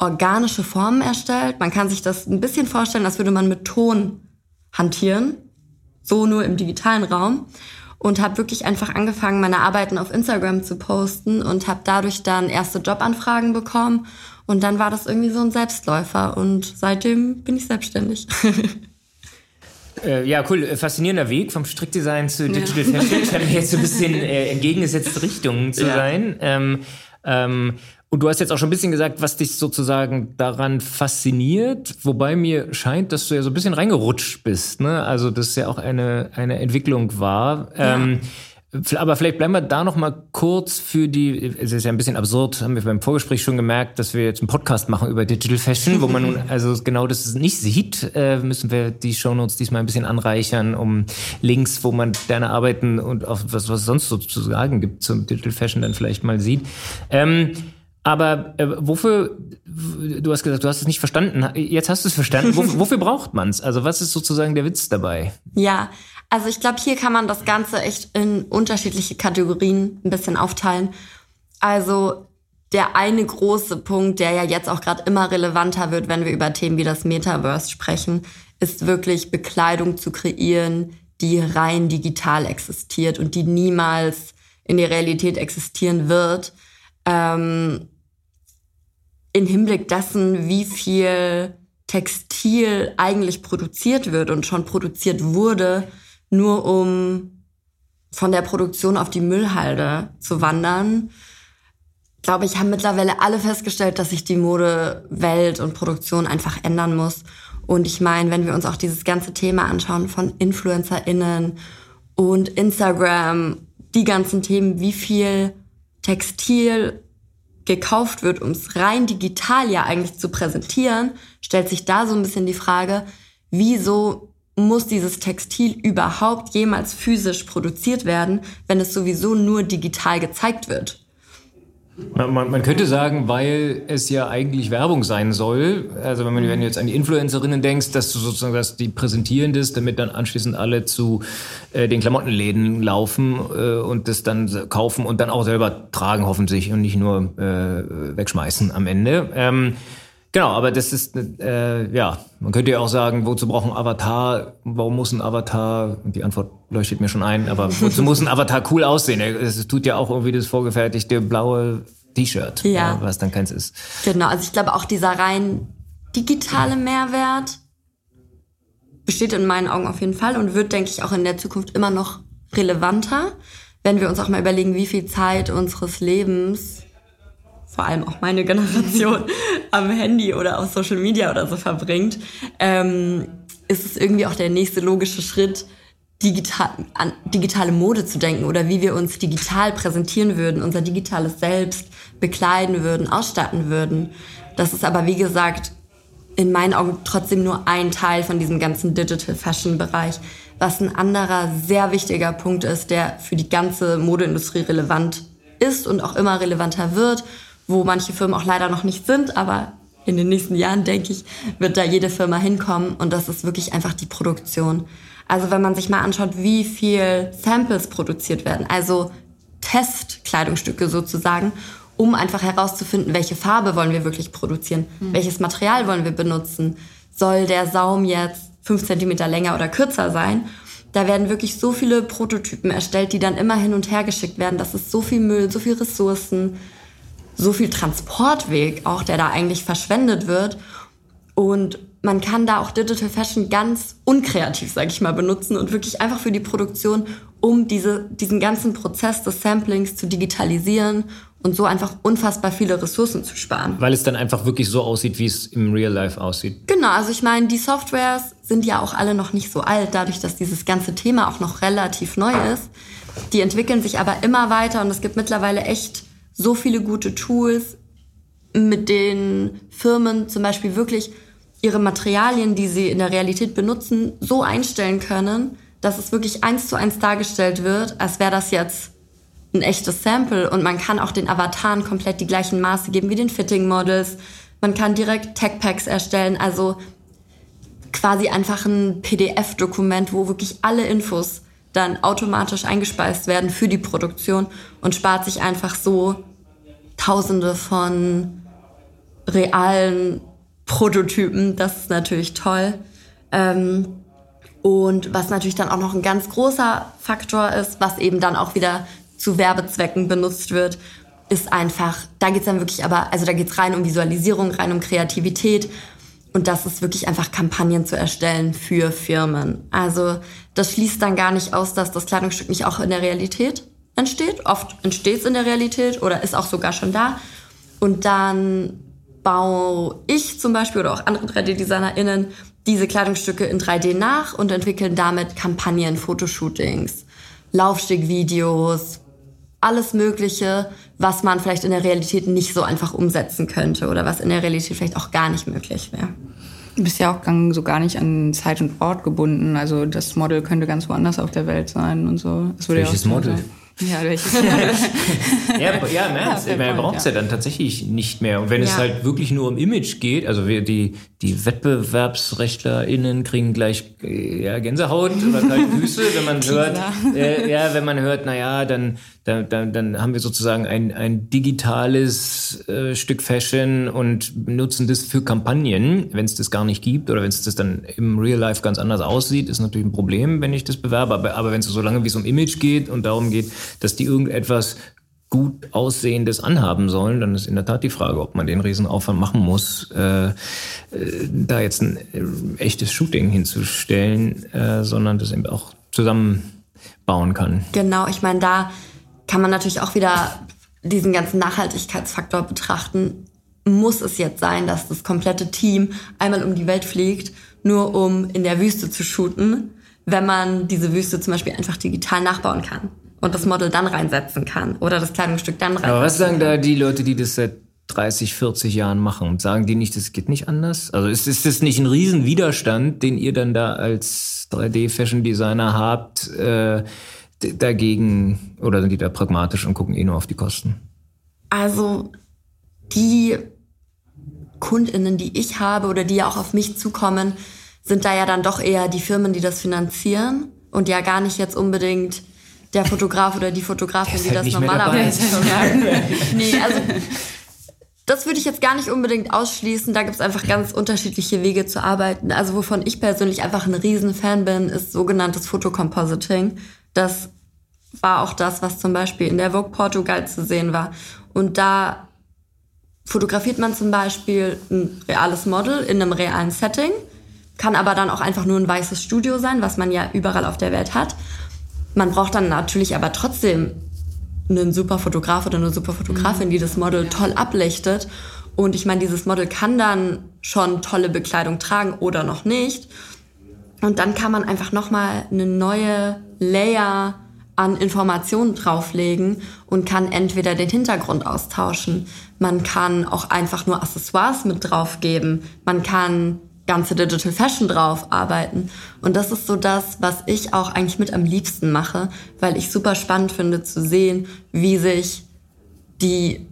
organische Formen erstellt. Man kann sich das ein bisschen vorstellen, als würde man mit Ton hantieren, so nur im digitalen Raum und habe wirklich einfach angefangen, meine Arbeiten auf Instagram zu posten und habe dadurch dann erste Jobanfragen bekommen und dann war das irgendwie so ein Selbstläufer und seitdem bin ich selbstständig. <laughs> Äh, ja, cool. Faszinierender Weg vom Strickdesign zu Digital ja. Fashion. Scheint mir jetzt so ein bisschen äh, entgegengesetzte Richtungen zu ja. sein. Ähm, ähm, und du hast jetzt auch schon ein bisschen gesagt, was dich sozusagen daran fasziniert, wobei mir scheint, dass du ja so ein bisschen reingerutscht bist. Ne? Also das ja auch eine, eine Entwicklung war. Ja. Ähm, aber vielleicht bleiben wir da noch mal kurz für die, es ist ja ein bisschen absurd, haben wir beim Vorgespräch schon gemerkt, dass wir jetzt einen Podcast machen über Digital Fashion, wo man nun <laughs> also genau das nicht sieht, äh, müssen wir die Shownotes diesmal ein bisschen anreichern, um Links, wo man deine Arbeiten und auch was, was sonst so zu sagen gibt zum Digital Fashion dann vielleicht mal sieht. Ähm, aber äh, wofür, du hast gesagt, du hast es nicht verstanden. Jetzt hast du es verstanden. Wofür, <laughs> wofür braucht man es? Also was ist sozusagen der Witz dabei? Ja, also ich glaube, hier kann man das Ganze echt in unterschiedliche Kategorien ein bisschen aufteilen. Also der eine große Punkt, der ja jetzt auch gerade immer relevanter wird, wenn wir über Themen wie das Metaverse sprechen, ist wirklich Bekleidung zu kreieren, die rein digital existiert und die niemals in der Realität existieren wird. Ähm, in Hinblick dessen, wie viel Textil eigentlich produziert wird und schon produziert wurde, nur um von der Produktion auf die Müllhalde zu wandern, glaube ich, haben mittlerweile alle festgestellt, dass sich die Modewelt und Produktion einfach ändern muss. Und ich meine, wenn wir uns auch dieses ganze Thema anschauen von InfluencerInnen und Instagram, die ganzen Themen, wie viel Textil gekauft wird, um es rein digital ja eigentlich zu präsentieren, stellt sich da so ein bisschen die Frage, wieso muss dieses Textil überhaupt jemals physisch produziert werden, wenn es sowieso nur digital gezeigt wird? Man, man, könnte sagen, weil es ja eigentlich Werbung sein soll. Also wenn, man, wenn du jetzt an die Influencerinnen denkst, dass du sozusagen dass die präsentierend ist, damit dann anschließend alle zu äh, den Klamottenläden laufen äh, und das dann kaufen und dann auch selber tragen hoffentlich und nicht nur äh, wegschmeißen am Ende. Ähm, Genau, aber das ist, äh, ja, man könnte ja auch sagen, wozu braucht ein Avatar, warum muss ein Avatar, die Antwort leuchtet mir schon ein, aber wozu muss ein Avatar cool aussehen? Es tut ja auch irgendwie das vorgefertigte blaue T-Shirt, ja. was dann keins ist. Genau, also ich glaube auch dieser rein digitale Mehrwert besteht in meinen Augen auf jeden Fall und wird, denke ich, auch in der Zukunft immer noch relevanter, wenn wir uns auch mal überlegen, wie viel Zeit unseres Lebens vor allem auch meine Generation, <laughs> am Handy oder auf Social Media oder so verbringt, ähm, ist es irgendwie auch der nächste logische Schritt, digital, an digitale Mode zu denken oder wie wir uns digital präsentieren würden, unser digitales Selbst bekleiden würden, ausstatten würden. Das ist aber, wie gesagt, in meinen Augen trotzdem nur ein Teil von diesem ganzen Digital Fashion Bereich. Was ein anderer sehr wichtiger Punkt ist, der für die ganze Modeindustrie relevant ist und auch immer relevanter wird wo manche Firmen auch leider noch nicht sind, aber in den nächsten Jahren, denke ich, wird da jede Firma hinkommen und das ist wirklich einfach die Produktion. Also wenn man sich mal anschaut, wie viel Samples produziert werden, also Testkleidungsstücke sozusagen, um einfach herauszufinden, welche Farbe wollen wir wirklich produzieren, mhm. welches Material wollen wir benutzen, soll der Saum jetzt fünf Zentimeter länger oder kürzer sein. Da werden wirklich so viele Prototypen erstellt, die dann immer hin und her geschickt werden. Das ist so viel Müll, so viel Ressourcen, so viel Transportweg auch, der da eigentlich verschwendet wird. Und man kann da auch Digital Fashion ganz unkreativ, sage ich mal, benutzen und wirklich einfach für die Produktion, um diese, diesen ganzen Prozess des Samplings zu digitalisieren und so einfach unfassbar viele Ressourcen zu sparen. Weil es dann einfach wirklich so aussieht, wie es im Real Life aussieht. Genau, also ich meine, die Softwares sind ja auch alle noch nicht so alt, dadurch, dass dieses ganze Thema auch noch relativ neu ist. Die entwickeln sich aber immer weiter und es gibt mittlerweile echt so viele gute Tools, mit denen Firmen zum Beispiel wirklich ihre Materialien, die sie in der Realität benutzen, so einstellen können, dass es wirklich eins zu eins dargestellt wird, als wäre das jetzt ein echtes Sample und man kann auch den Avataren komplett die gleichen Maße geben wie den Fitting Models. Man kann direkt Tech Packs erstellen, also quasi einfach ein PDF-Dokument, wo wirklich alle Infos dann automatisch eingespeist werden für die Produktion und spart sich einfach so Tausende von realen Prototypen. Das ist natürlich toll. Ähm, und was natürlich dann auch noch ein ganz großer Faktor ist, was eben dann auch wieder zu Werbezwecken benutzt wird, ist einfach, da geht's dann wirklich aber, also da geht's rein um Visualisierung, rein um Kreativität. Und das ist wirklich einfach Kampagnen zu erstellen für Firmen. Also das schließt dann gar nicht aus, dass das Kleidungsstück nicht auch in der Realität entsteht. Oft entsteht es in der Realität oder ist auch sogar schon da. Und dann baue ich zum Beispiel oder auch andere 3D-DesignerInnen diese Kleidungsstücke in 3D nach und entwickeln damit Kampagnen, Fotoshootings, Laufstegvideos, alles Mögliche, was man vielleicht in der Realität nicht so einfach umsetzen könnte oder was in der Realität vielleicht auch gar nicht möglich wäre. Du bist ja auch so gar nicht an Zeit und Ort gebunden. Also das Model könnte ganz woanders auf der Welt sein und so. Welches Model? Sein. Ja, welches <laughs> ja, ja, im Ernst. Ja, man braucht es ja. ja. dann tatsächlich nicht mehr. Und wenn ja. es halt wirklich nur um Image geht, also wir, die, die WettbewerbsrechtlerInnen kriegen gleich ja, Gänsehaut oder kalte Füße, wenn man <laughs> hört, äh, ja, wenn man hört, naja, dann, dann, dann, dann haben wir sozusagen ein, ein digitales äh, Stück Fashion und nutzen das für Kampagnen. Wenn es das gar nicht gibt oder wenn es das dann im Real Life ganz anders aussieht, ist natürlich ein Problem, wenn ich das bewerbe. Aber, aber wenn es so lange wie es um Image geht und darum geht, dass die irgendetwas gut aussehendes anhaben sollen, dann ist in der Tat die Frage, ob man den Riesenaufwand machen muss, äh, äh, da jetzt ein äh, echtes Shooting hinzustellen, äh, sondern das eben auch zusammenbauen kann. Genau, ich meine, da kann man natürlich auch wieder diesen ganzen Nachhaltigkeitsfaktor betrachten. Muss es jetzt sein, dass das komplette Team einmal um die Welt fliegt, nur um in der Wüste zu shooten, wenn man diese Wüste zum Beispiel einfach digital nachbauen kann? und das Model dann reinsetzen kann oder das Kleidungsstück dann reinsetzen Aber was sagen da die Leute, die das seit 30, 40 Jahren machen und sagen die nicht, das geht nicht anders? Also ist, ist das nicht ein Riesenwiderstand, den ihr dann da als 3D-Fashion-Designer habt, äh, dagegen oder sind die da pragmatisch und gucken eh nur auf die Kosten? Also die KundInnen, die ich habe oder die ja auch auf mich zukommen, sind da ja dann doch eher die Firmen, die das finanzieren und ja gar nicht jetzt unbedingt der Fotograf oder die Fotografin, die halt das normalerweise <laughs> schon machen. nee, also das würde ich jetzt gar nicht unbedingt ausschließen. Da gibt es einfach ganz unterschiedliche Wege zu arbeiten. Also wovon ich persönlich einfach ein Riesenfan bin, ist sogenanntes Fotocompositing. Das war auch das, was zum Beispiel in der Vogue Portugal zu sehen war. Und da fotografiert man zum Beispiel ein reales Model in einem realen Setting, kann aber dann auch einfach nur ein weißes Studio sein, was man ja überall auf der Welt hat. Man braucht dann natürlich aber trotzdem einen super Fotograf oder eine super Fotografin, die das Model toll ablichtet. Und ich meine, dieses Model kann dann schon tolle Bekleidung tragen oder noch nicht. Und dann kann man einfach nochmal eine neue Layer an Informationen drauflegen und kann entweder den Hintergrund austauschen, man kann auch einfach nur Accessoires mit draufgeben, man kann ganze Digital Fashion drauf arbeiten. Und das ist so das, was ich auch eigentlich mit am liebsten mache, weil ich super spannend finde zu sehen, wie sich die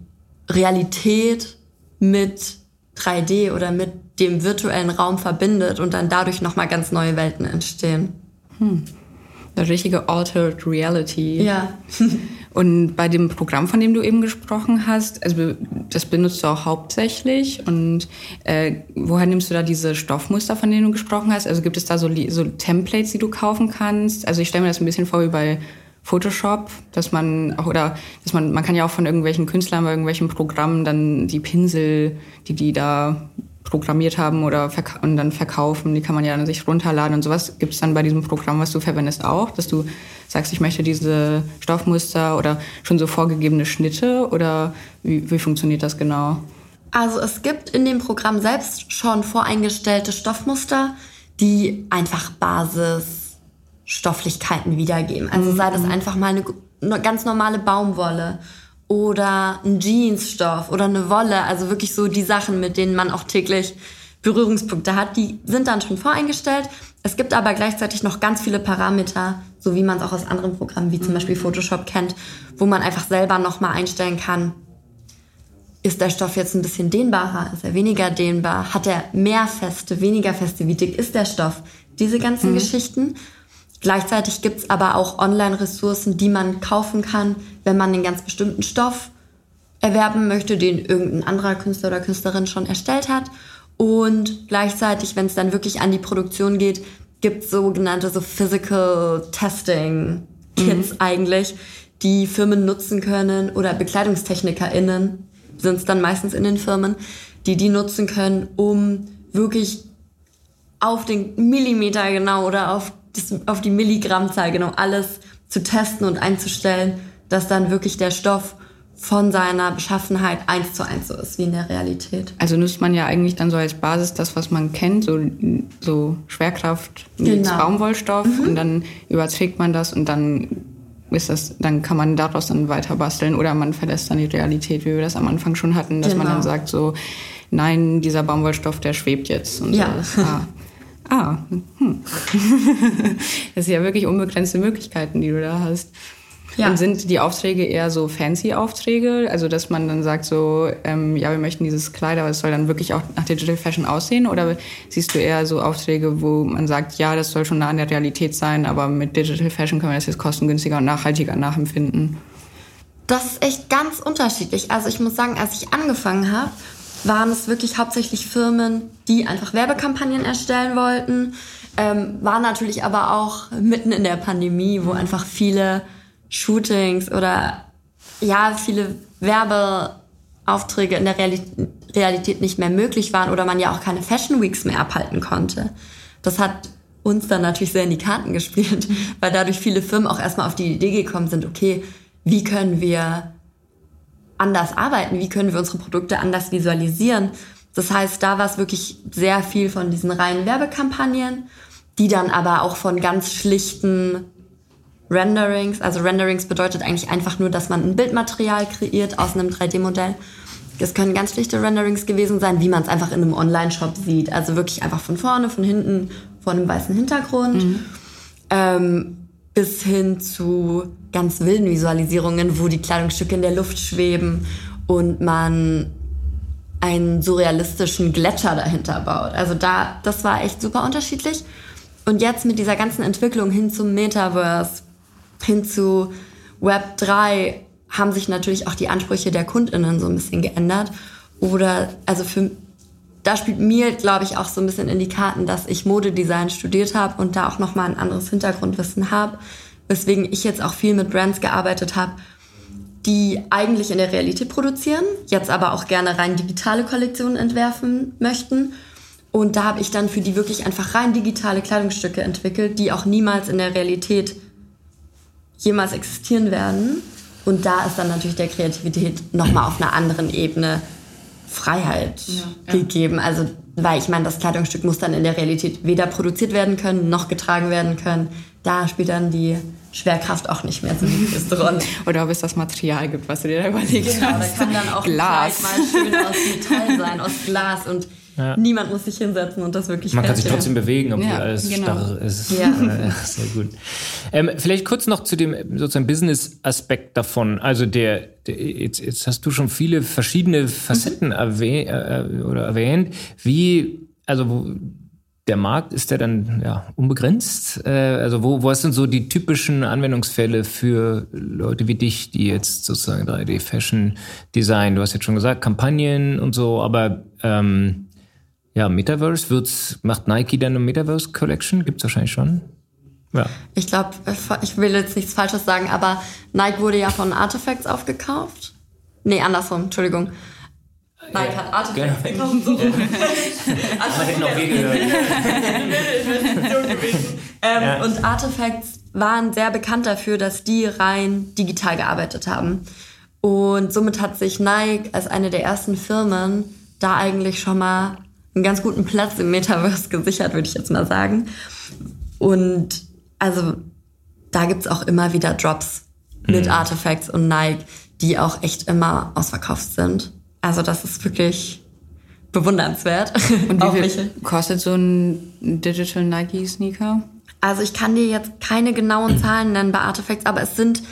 Realität mit 3D oder mit dem virtuellen Raum verbindet und dann dadurch nochmal ganz neue Welten entstehen. Hm. Eine richtige Altered Reality. Ja. <laughs> und bei dem Programm, von dem du eben gesprochen hast, also das benutzt du auch hauptsächlich. Und äh, woher nimmst du da diese Stoffmuster, von denen du gesprochen hast? Also gibt es da so, so Templates, die du kaufen kannst? Also ich stelle mir das ein bisschen vor wie bei Photoshop, dass man auch, oder dass man, man kann ja auch von irgendwelchen Künstlern bei irgendwelchen Programmen dann die Pinsel, die die da programmiert haben oder und dann verkaufen, die kann man ja dann sich runterladen und sowas. Gibt es dann bei diesem Programm, was du verwendest, auch, dass du sagst, ich möchte diese Stoffmuster oder schon so vorgegebene Schnitte oder wie, wie funktioniert das genau? Also es gibt in dem Programm selbst schon voreingestellte Stoffmuster, die einfach Basis Stofflichkeiten wiedergeben. Also sei das mhm. einfach mal eine, eine ganz normale Baumwolle oder ein Jeansstoff oder eine Wolle, also wirklich so die Sachen, mit denen man auch täglich Berührungspunkte hat, die sind dann schon voreingestellt. Es gibt aber gleichzeitig noch ganz viele Parameter, so wie man es auch aus anderen Programmen wie zum. Beispiel Photoshop kennt, wo man einfach selber nochmal einstellen kann, ist der Stoff jetzt ein bisschen dehnbarer, ist er weniger dehnbar, hat er mehr Feste, weniger Feste, wie dick ist der Stoff, diese ganzen mhm. Geschichten. Gleichzeitig gibt es aber auch Online-Ressourcen, die man kaufen kann, wenn man einen ganz bestimmten Stoff erwerben möchte, den irgendein anderer Künstler oder Künstlerin schon erstellt hat. Und gleichzeitig, wenn es dann wirklich an die Produktion geht, gibt es sogenannte so Physical Testing Kits mhm. eigentlich, die Firmen nutzen können oder BekleidungstechnikerInnen sind es dann meistens in den Firmen, die die nutzen können, um wirklich auf den Millimeter genau oder auf das, auf die Milligrammzahl genau alles zu testen und einzustellen, dass dann wirklich der Stoff von seiner Beschaffenheit eins zu eins so ist wie in der Realität. Also nutzt man ja eigentlich dann so als Basis das, was man kennt, so, so Schwerkraft mit genau. Baumwollstoff mhm. und dann überträgt man das und dann ist das, dann kann man daraus dann weiter basteln oder man verlässt dann die Realität, wie wir das am Anfang schon hatten, dass genau. man dann sagt so, nein, dieser Baumwollstoff, der schwebt jetzt und ja. so. <laughs> Ah. Ah, hm. <laughs> das sind ja wirklich unbegrenzte Möglichkeiten, die du da hast. Ja. Und sind die Aufträge eher so fancy Aufträge? Also, dass man dann sagt so, ähm, ja, wir möchten dieses Kleid, aber es soll dann wirklich auch nach Digital Fashion aussehen? Oder siehst du eher so Aufträge, wo man sagt, ja, das soll schon nah an der Realität sein, aber mit Digital Fashion können wir das jetzt kostengünstiger und nachhaltiger nachempfinden? Das ist echt ganz unterschiedlich. Also ich muss sagen, als ich angefangen habe, waren es wirklich hauptsächlich Firmen, die einfach Werbekampagnen erstellen wollten. Ähm, war natürlich aber auch mitten in der Pandemie, wo einfach viele Shootings oder ja, viele Werbeaufträge in der Realität nicht mehr möglich waren oder man ja auch keine Fashion Weeks mehr abhalten konnte. Das hat uns dann natürlich sehr in die Karten gespielt, weil dadurch viele Firmen auch erstmal auf die Idee gekommen sind, okay, wie können wir anders arbeiten? Wie können wir unsere Produkte anders visualisieren? Das heißt, da war es wirklich sehr viel von diesen reinen Werbekampagnen, die dann aber auch von ganz schlichten Renderings, also Renderings bedeutet eigentlich einfach nur, dass man ein Bildmaterial kreiert aus einem 3D-Modell. Es können ganz schlichte Renderings gewesen sein, wie man es einfach in einem Online-Shop sieht. Also wirklich einfach von vorne, von hinten, vor einem weißen Hintergrund. Mhm. Ähm, bis hin zu ganz wilden Visualisierungen, wo die Kleidungsstücke in der Luft schweben und man einen surrealistischen Gletscher dahinter baut. Also da, das war echt super unterschiedlich. Und jetzt mit dieser ganzen Entwicklung hin zum Metaverse, hin zu Web 3, haben sich natürlich auch die Ansprüche der KundInnen so ein bisschen geändert. Oder, also für, da spielt mir, glaube ich, auch so ein bisschen in die Karten, dass ich Modedesign studiert habe und da auch nochmal ein anderes Hintergrundwissen habe weswegen ich jetzt auch viel mit Brands gearbeitet habe, die eigentlich in der Realität produzieren, jetzt aber auch gerne rein digitale Kollektionen entwerfen möchten. Und da habe ich dann für die wirklich einfach rein digitale Kleidungsstücke entwickelt, die auch niemals in der Realität jemals existieren werden. Und da ist dann natürlich der Kreativität nochmal auf einer anderen Ebene Freiheit ja, ja. gegeben. Also, weil ich meine, das Kleidungsstück muss dann in der Realität weder produziert werden können, noch getragen werden können. Da spielt dann die Schwerkraft auch nicht mehr so größte Rolle. <laughs> Oder ob es das Material gibt, was du dir da überlegt genau, hast. Genau, da kann dann auch Glas. mal schön aus Metall sein, aus Glas und ja. Niemand muss sich hinsetzen und das wirklich Man kann sich trotzdem bewegen, obwohl ja, alles genau. starr ist. <laughs> Ja. Sehr gut. Ähm, vielleicht kurz noch zu dem sozusagen Business-Aspekt davon. Also der, der jetzt, jetzt, hast du schon viele verschiedene Facetten mhm. erwäh äh, oder erwähnt. Wie, also der Markt, ist der dann ja, unbegrenzt? Äh, also wo, wo sind so die typischen Anwendungsfälle für Leute wie dich, die jetzt sozusagen 3D-Fashion-Design, du hast jetzt schon gesagt, Kampagnen und so, aber ähm, ja, Metaverse, wird's, macht Nike dann eine Metaverse-Collection? Gibt's wahrscheinlich schon? Ja. Ich glaube, ich will jetzt nichts Falsches sagen, aber Nike wurde ja von Artifacts aufgekauft. Nee, andersrum, Entschuldigung. Nike <laughs> ja. hat Artifacts genau. gekauft. So. Ja. Man hätte noch weh gehört. <laughs> Ähm, ja. Und Artifacts waren sehr bekannt dafür, dass die rein digital gearbeitet haben. Und somit hat sich Nike als eine der ersten Firmen da eigentlich schon mal einen ganz guten Platz im Metaverse gesichert, würde ich jetzt mal sagen. Und also da gibt es auch immer wieder Drops mit mhm. Artifacts und Nike, die auch echt immer ausverkauft sind. Also das ist wirklich bewundernswert. Und wie <laughs> viel kostet so ein Digital Nike Sneaker? Also ich kann dir jetzt keine genauen Zahlen nennen bei Artifacts, aber es sind,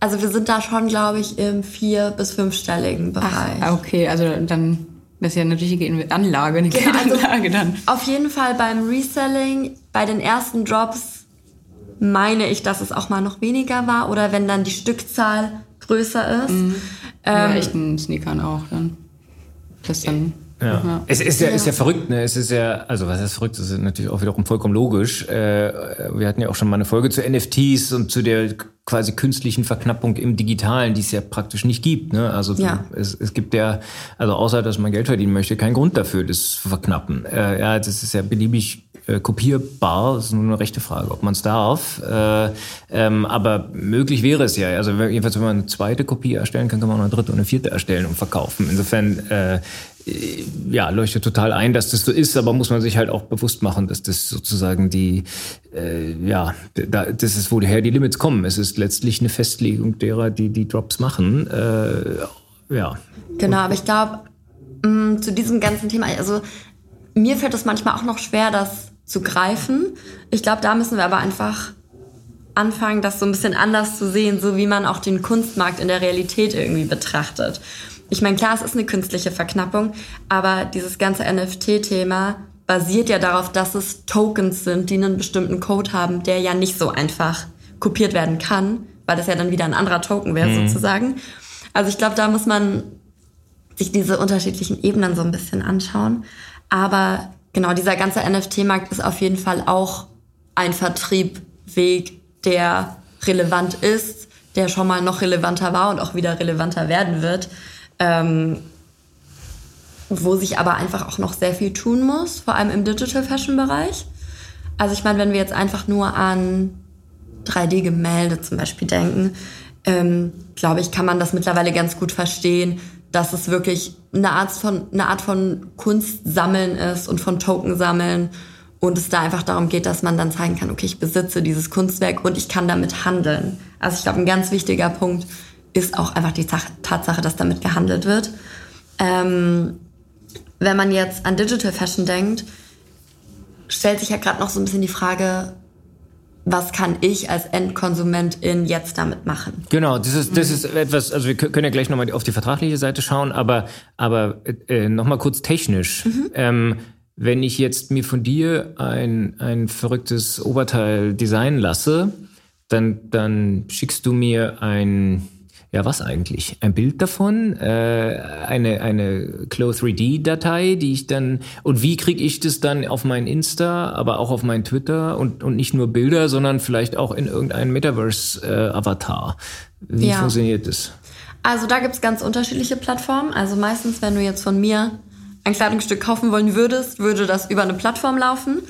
also wir sind da schon, glaube ich, im vier- bis fünfstelligen Bereich. Ach, okay, also dann das ist ja eine richtige Anlage, eine genau, also Anlage dann. Auf jeden Fall beim Reselling, bei den ersten Drops meine ich, dass es auch mal noch weniger war oder wenn dann die Stückzahl größer ist. Mhm. Ähm, ja, echten Sneakern auch dann. Das dann ja. ja. Es ist ja, ist ja verrückt, ne? Es ist ja, also was heißt verrückt? Das ist natürlich auch wiederum vollkommen logisch. Äh, wir hatten ja auch schon mal eine Folge zu NFTs und zu der quasi künstlichen Verknappung im Digitalen, die es ja praktisch nicht gibt. Ne? Also ja. es, es gibt ja, also außer dass man Geld verdienen möchte, keinen Grund dafür, das zu verknappen. Äh, ja, das ist ja beliebig äh, kopierbar. Das ist nur eine rechte Frage, ob man es darf. Äh, ähm, aber möglich wäre es ja. Also jedenfalls, wenn man eine zweite Kopie erstellen kann, kann man auch eine dritte und eine vierte erstellen und verkaufen. Insofern äh, ja, leuchtet total ein, dass das so ist, aber muss man sich halt auch bewusst machen, dass das sozusagen die, äh, ja, da, das ist, woher die Limits kommen. Es ist letztlich eine Festlegung derer, die die Drops machen. Äh, ja. Genau, aber ich glaube, mm, zu diesem ganzen Thema, also mir fällt es manchmal auch noch schwer, das zu greifen. Ich glaube, da müssen wir aber einfach anfangen, das so ein bisschen anders zu sehen, so wie man auch den Kunstmarkt in der Realität irgendwie betrachtet. Ich meine, klar, es ist eine künstliche Verknappung, aber dieses ganze NFT-Thema basiert ja darauf, dass es Tokens sind, die einen bestimmten Code haben, der ja nicht so einfach kopiert werden kann, weil das ja dann wieder ein anderer Token wäre mhm. sozusagen. Also ich glaube, da muss man sich diese unterschiedlichen Ebenen so ein bisschen anschauen. Aber genau, dieser ganze NFT-Markt ist auf jeden Fall auch ein Vertriebweg, der relevant ist, der schon mal noch relevanter war und auch wieder relevanter werden wird. Ähm, wo sich aber einfach auch noch sehr viel tun muss, vor allem im Digital Fashion Bereich. Also ich meine, wenn wir jetzt einfach nur an 3D-Gemälde zum Beispiel denken, ähm, glaube ich, kann man das mittlerweile ganz gut verstehen, dass es wirklich eine Art von, eine Art von Kunst sammeln ist und von Token sammeln und es da einfach darum geht, dass man dann zeigen kann, okay, ich besitze dieses Kunstwerk und ich kann damit handeln. Also ich glaube, ein ganz wichtiger Punkt ist auch einfach die Tatsache, dass damit gehandelt wird. Ähm, wenn man jetzt an Digital Fashion denkt, stellt sich ja gerade noch so ein bisschen die Frage, was kann ich als Endkonsumentin jetzt damit machen? Genau, das ist, das ist etwas, also wir können ja gleich nochmal auf die vertragliche Seite schauen, aber, aber äh, nochmal kurz technisch. Mhm. Ähm, wenn ich jetzt mir von dir ein, ein verrücktes Oberteil designen lasse, dann, dann schickst du mir ein ja, was eigentlich? Ein Bild davon, äh, eine, eine Clo3D-Datei, die ich dann, und wie kriege ich das dann auf mein Insta, aber auch auf mein Twitter und, und nicht nur Bilder, sondern vielleicht auch in irgendeinen Metaverse-Avatar? wie ja. funktioniert das? Also da gibt's ganz unterschiedliche Plattformen. Also meistens, wenn du jetzt von mir ein Kleidungsstück kaufen wollen würdest, würde das über eine Plattform laufen.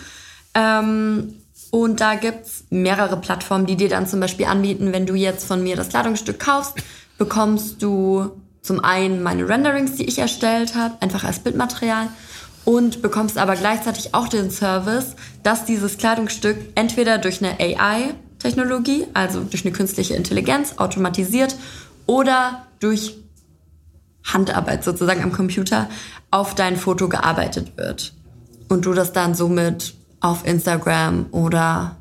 Ähm, und da gibt's mehrere Plattformen, die dir dann zum Beispiel anbieten, wenn du jetzt von mir das Kleidungsstück kaufst, bekommst du zum einen meine Renderings, die ich erstellt habe, einfach als Bildmaterial und bekommst aber gleichzeitig auch den Service, dass dieses Kleidungsstück entweder durch eine AI-Technologie, also durch eine künstliche Intelligenz automatisiert oder durch Handarbeit sozusagen am Computer auf dein Foto gearbeitet wird. Und du das dann somit auf Instagram oder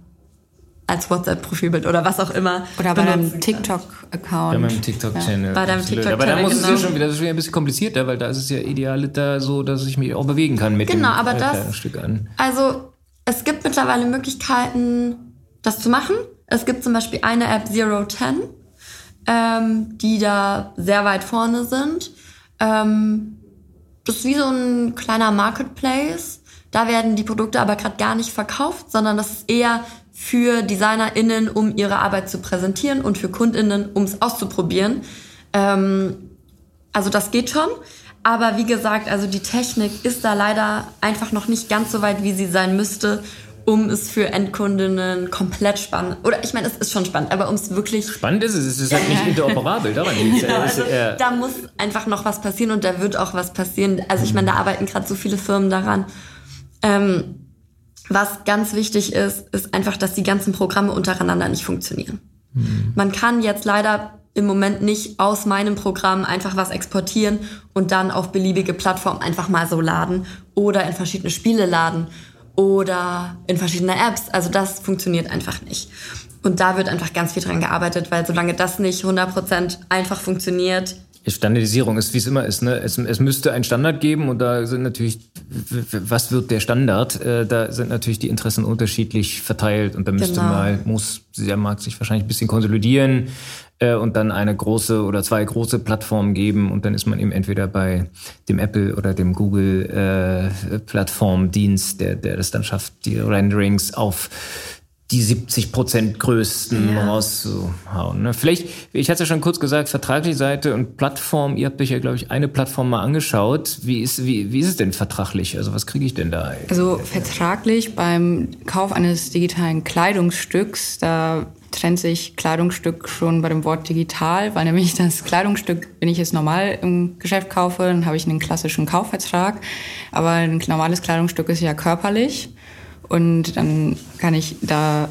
als WhatsApp-Profilbild oder was auch immer. Oder bei deinem TikTok-Account. Bei meinem TikTok-Channel. Ja. Bei deinem TikTok-Channel. Aber da muss genau. es ja schon wieder, das ist wieder ein bisschen komplizierter, weil da ist es ja ideal da so, dass ich mich auch bewegen kann mit genau, dem aber das, Stück an. Also Es gibt mittlerweile Möglichkeiten, das zu machen. Es gibt zum Beispiel eine App Zero Ten, ähm, die da sehr weit vorne sind. Ähm, das ist wie so ein kleiner Marketplace. Da werden die Produkte aber gerade gar nicht verkauft, sondern das ist eher für DesignerInnen, um ihre Arbeit zu präsentieren und für KundInnen, um es auszuprobieren. Ähm, also das geht schon. Aber wie gesagt, also die Technik ist da leider einfach noch nicht ganz so weit, wie sie sein müsste, um es für Endkundinnen komplett spannend, oder ich meine, es ist schon spannend, aber um es wirklich... Spannend ist es, es ist halt nicht <laughs> interoperabel, daran liegt genau, also, Da muss einfach noch was passieren und da wird auch was passieren. Also ich meine, da arbeiten gerade so viele Firmen daran. Ähm, was ganz wichtig ist, ist einfach, dass die ganzen Programme untereinander nicht funktionieren. Mhm. Man kann jetzt leider im Moment nicht aus meinem Programm einfach was exportieren und dann auf beliebige Plattformen einfach mal so laden oder in verschiedene Spiele laden oder in verschiedene Apps. Also das funktioniert einfach nicht. Und da wird einfach ganz viel dran gearbeitet, weil solange das nicht 100% einfach funktioniert, Standardisierung ist, wie es immer ist. Ne? Es, es müsste einen Standard geben und da sind natürlich, was wird der Standard? Äh, da sind natürlich die Interessen unterschiedlich verteilt und da müsste genau. mal, muss der Markt sich wahrscheinlich ein bisschen konsolidieren äh, und dann eine große oder zwei große Plattformen geben und dann ist man eben entweder bei dem Apple oder dem Google äh, Plattformdienst, der, der das dann schafft, die Renderings auf die 70 Prozent größten ja. rauszuhauen. Ne? Vielleicht, ich hatte es ja schon kurz gesagt, vertragliche Seite und Plattform, ihr habt euch ja, glaube ich, eine Plattform mal angeschaut. Wie ist, wie, wie ist es denn vertraglich? Also was kriege ich denn da? Also vertraglich beim Kauf eines digitalen Kleidungsstücks, da trennt sich Kleidungsstück schon bei dem Wort digital, weil nämlich das Kleidungsstück, wenn ich es normal im Geschäft kaufe, dann habe ich einen klassischen Kaufvertrag. Aber ein normales Kleidungsstück ist ja körperlich. Und dann kann ich da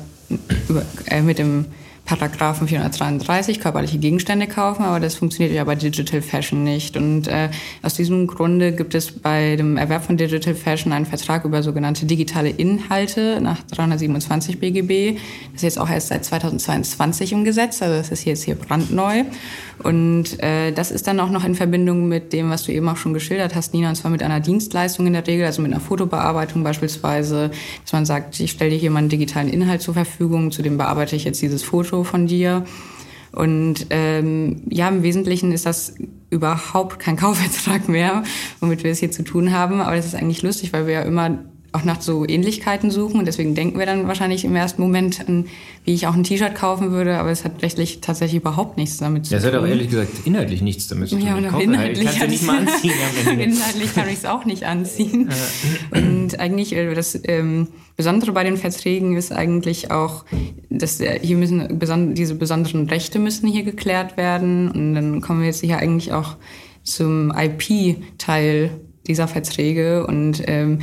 äh, mit dem Paragraphen 433 körperliche Gegenstände kaufen, aber das funktioniert ja bei Digital Fashion nicht. Und äh, aus diesem Grunde gibt es bei dem Erwerb von Digital Fashion einen Vertrag über sogenannte digitale Inhalte nach 327 BGB. Das ist jetzt auch erst seit 2022 im Gesetz, also das ist jetzt hier brandneu. Und äh, das ist dann auch noch in Verbindung mit dem, was du eben auch schon geschildert hast, Nina, und zwar mit einer Dienstleistung in der Regel, also mit einer Fotobearbeitung beispielsweise, dass man sagt, ich stelle dir hier mal einen digitalen Inhalt zur Verfügung, zu dem bearbeite ich jetzt dieses Foto von dir. Und ähm, ja, im Wesentlichen ist das überhaupt kein <laughs> Kaufvertrag mehr, womit wir es hier zu tun haben. Aber das ist eigentlich lustig, weil wir ja immer auch nach so Ähnlichkeiten suchen und deswegen denken wir dann wahrscheinlich im ersten Moment an, wie ich auch ein T-Shirt kaufen würde, aber es hat rechtlich tatsächlich überhaupt nichts damit zu ja, tun. Es hat auch ehrlich gesagt inhaltlich nichts damit zu tun. Ja, und auch inhaltlich, kannst ja nicht mal anziehen. <laughs> inhaltlich kann ich es auch nicht anziehen. <laughs> und eigentlich äh, das ähm, Besondere bei den Verträgen ist eigentlich auch, dass hier müssen beson diese besonderen Rechte müssen hier geklärt werden und dann kommen wir jetzt hier eigentlich auch zum IP-Teil dieser Verträge und ähm,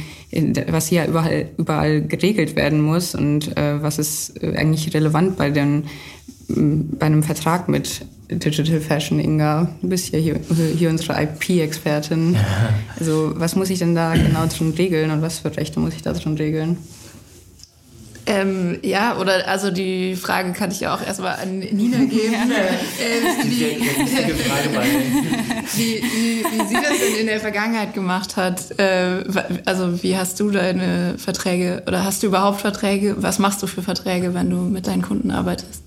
was hier überall, überall geregelt werden muss und äh, was ist äh, eigentlich relevant bei, den, bei einem Vertrag mit Digital Fashion, Inga. Du bist ja hier, hier unsere IP-Expertin. <laughs> Also was muss ich denn da genau drin regeln und was für Rechte muss ich da drin regeln? Ähm, ja, oder also die Frage kann ich ja auch erstmal an Nina geben. Ja. Ähm, wie, wie, wie, wie, sie das denn in der Vergangenheit gemacht hat. Äh, also wie hast du deine Verträge oder hast du überhaupt Verträge? Was machst du für Verträge, wenn du mit deinen Kunden arbeitest?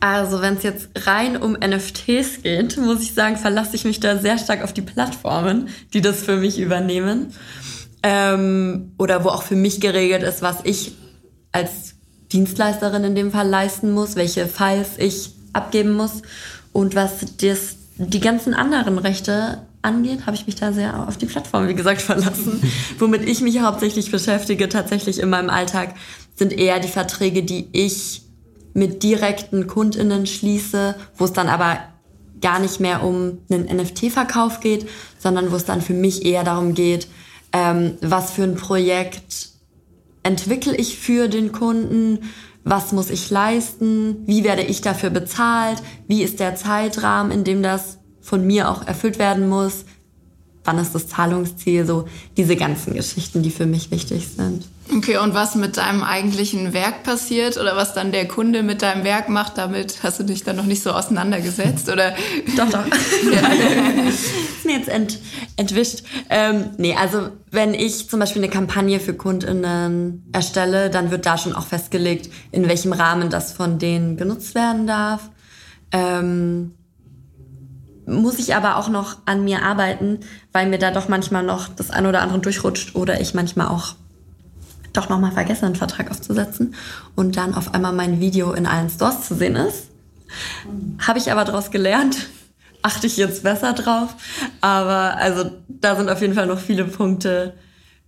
Also wenn es jetzt rein um NFTs geht, muss ich sagen, verlasse ich mich da sehr stark auf die Plattformen, die das für mich übernehmen. Ähm, oder wo auch für mich geregelt ist, was ich als Dienstleisterin in dem Fall leisten muss, welche Files ich abgeben muss und was das, die ganzen anderen Rechte angeht, habe ich mich da sehr auf die Plattform, wie gesagt, <laughs> verlassen. Womit ich mich hauptsächlich beschäftige, tatsächlich in meinem Alltag, sind eher die Verträge, die ich mit direkten KundInnen schließe, wo es dann aber gar nicht mehr um einen NFT-Verkauf geht, sondern wo es dann für mich eher darum geht, ähm, was für ein Projekt entwickle ich für den Kunden? Was muss ich leisten? Wie werde ich dafür bezahlt? Wie ist der Zeitrahmen, in dem das von mir auch erfüllt werden muss? Wann ist das Zahlungsziel, so diese ganzen Geschichten, die für mich wichtig sind. Okay, und was mit deinem eigentlichen Werk passiert oder was dann der Kunde mit deinem Werk macht, damit hast du dich dann noch nicht so auseinandergesetzt oder? <laughs> doch, doch. ja. <laughs> ist mir jetzt ent, entwischt. Ähm, nee, also wenn ich zum Beispiel eine Kampagne für KundInnen erstelle, dann wird da schon auch festgelegt, in welchem Rahmen das von denen genutzt werden darf. Ähm, muss ich aber auch noch an mir arbeiten, weil mir da doch manchmal noch das ein oder andere durchrutscht oder ich manchmal auch doch nochmal vergesse, einen Vertrag aufzusetzen und dann auf einmal mein Video in allen Stores zu sehen ist. Habe ich aber daraus gelernt, <laughs> achte ich jetzt besser drauf. Aber also da sind auf jeden Fall noch viele Punkte,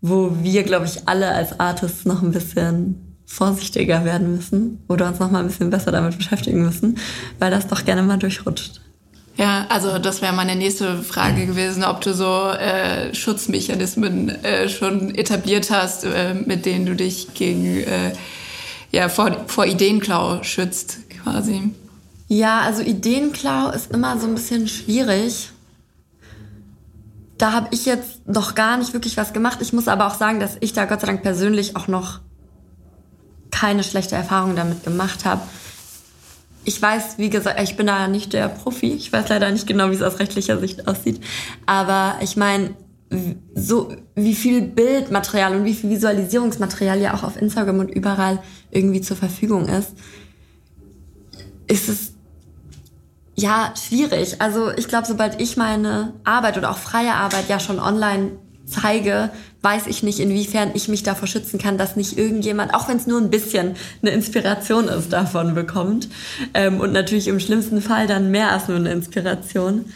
wo wir, glaube ich, alle als Artists noch ein bisschen vorsichtiger werden müssen oder uns noch mal ein bisschen besser damit beschäftigen müssen, weil das doch gerne mal durchrutscht. Ja, also das wäre meine nächste Frage gewesen, ob du so äh, Schutzmechanismen äh, schon etabliert hast, äh, mit denen du dich gegen äh, ja vor, vor Ideenklau schützt, quasi. Ja, also Ideenklau ist immer so ein bisschen schwierig. Da habe ich jetzt noch gar nicht wirklich was gemacht. Ich muss aber auch sagen, dass ich da Gott sei Dank persönlich auch noch keine schlechte Erfahrung damit gemacht habe ich weiß, wie gesagt, ich bin da nicht der Profi. Ich weiß leider nicht genau, wie es aus rechtlicher Sicht aussieht. Aber ich meine, so wie viel Bildmaterial und wie viel Visualisierungsmaterial ja auch auf Instagram und überall irgendwie zur Verfügung ist, ist es ja schwierig. Also ich glaube, sobald ich meine Arbeit oder auch freie Arbeit ja schon online zeige, weiß ich nicht, inwiefern ich mich davor schützen kann, dass nicht irgendjemand, auch wenn es nur ein bisschen eine Inspiration ist, davon bekommt. Ähm, und natürlich im schlimmsten Fall dann mehr als nur eine Inspiration.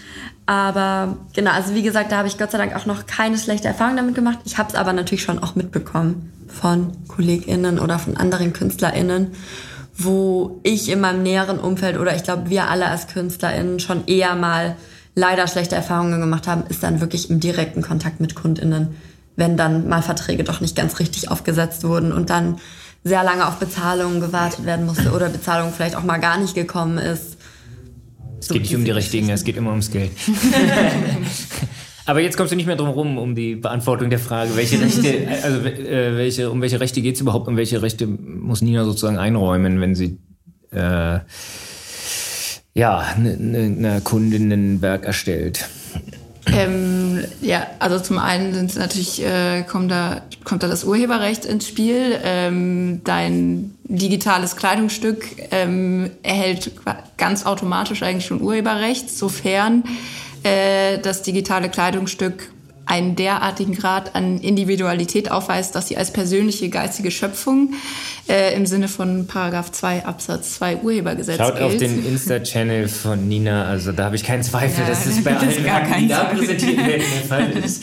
Aber genau, also wie gesagt, da habe ich Gott sei Dank auch noch keine schlechte Erfahrung damit gemacht. Ich habe es aber natürlich schon auch mitbekommen von KollegInnen oder von anderen KünstlerInnen, wo ich in meinem näheren Umfeld oder ich glaube wir alle als KünstlerInnen schon eher mal leider schlechte Erfahrungen gemacht haben, ist dann wirklich im direkten Kontakt mit KundInnen, wenn dann mal Verträge doch nicht ganz richtig aufgesetzt wurden und dann sehr lange auf Bezahlungen gewartet werden musste oder Bezahlung vielleicht auch mal gar nicht gekommen ist. Es so geht nicht um die richtigen, es geht immer ums Geld. <laughs> Aber jetzt kommst du nicht mehr drum herum, um die Beantwortung der Frage, welche Rechte, also äh, welche, um welche Rechte geht es überhaupt und welche Rechte muss Nina sozusagen einräumen, wenn sie äh, ja, eine ne, ne Kundinnenwerk erstellt? Ähm, ja, also zum einen sind natürlich äh, kommt da kommt da das Urheberrecht ins Spiel. Ähm, dein digitales Kleidungsstück ähm, erhält ganz automatisch eigentlich schon Urheberrecht, sofern äh, das digitale Kleidungsstück einen derartigen Grad an Individualität aufweist, dass sie als persönliche geistige Schöpfung äh, im Sinne von Paragraph 2 Absatz 2 Urhebergesetz Schaut gilt. auf den Insta-Channel von Nina, also da habe ich keinen Zweifel, ja, dass es bei <laughs> allen Werken, die da präsentiert werden, der Fall <laughs> ist.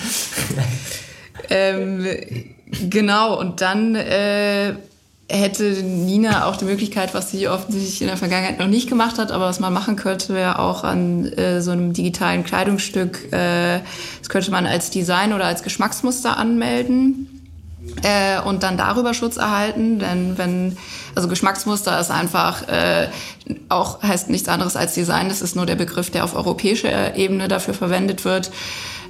ähm, genau, und dann äh, hätte Nina auch die Möglichkeit, was sie offensichtlich in der Vergangenheit noch nicht gemacht hat, aber was man machen könnte, wäre auch an äh, so einem digitalen Kleidungsstück, äh, das könnte man als Design oder als Geschmacksmuster anmelden. Äh, und dann darüber Schutz erhalten, denn wenn also Geschmacksmuster ist einfach äh, auch heißt nichts anderes als Design. Das ist nur der Begriff, der auf europäischer Ebene dafür verwendet wird.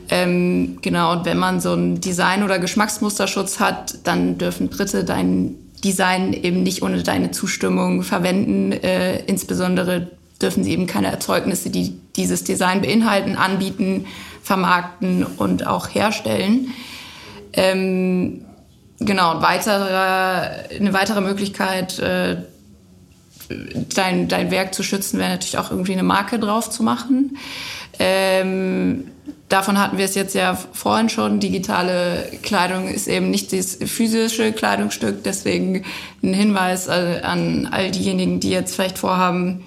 Ähm, genau, und wenn man so einen Design- oder Geschmacksmusterschutz hat, dann dürfen Dritte deinen Design eben nicht ohne deine Zustimmung verwenden. Äh, insbesondere dürfen sie eben keine Erzeugnisse, die dieses Design beinhalten, anbieten, vermarkten und auch herstellen. Ähm, genau, weitere, eine weitere Möglichkeit, äh, dein, dein Werk zu schützen, wäre natürlich auch irgendwie eine Marke drauf zu machen. Ähm, davon hatten wir es jetzt ja vorhin schon. Digitale Kleidung ist eben nicht das physische Kleidungsstück. Deswegen ein Hinweis an all diejenigen, die jetzt vielleicht vorhaben,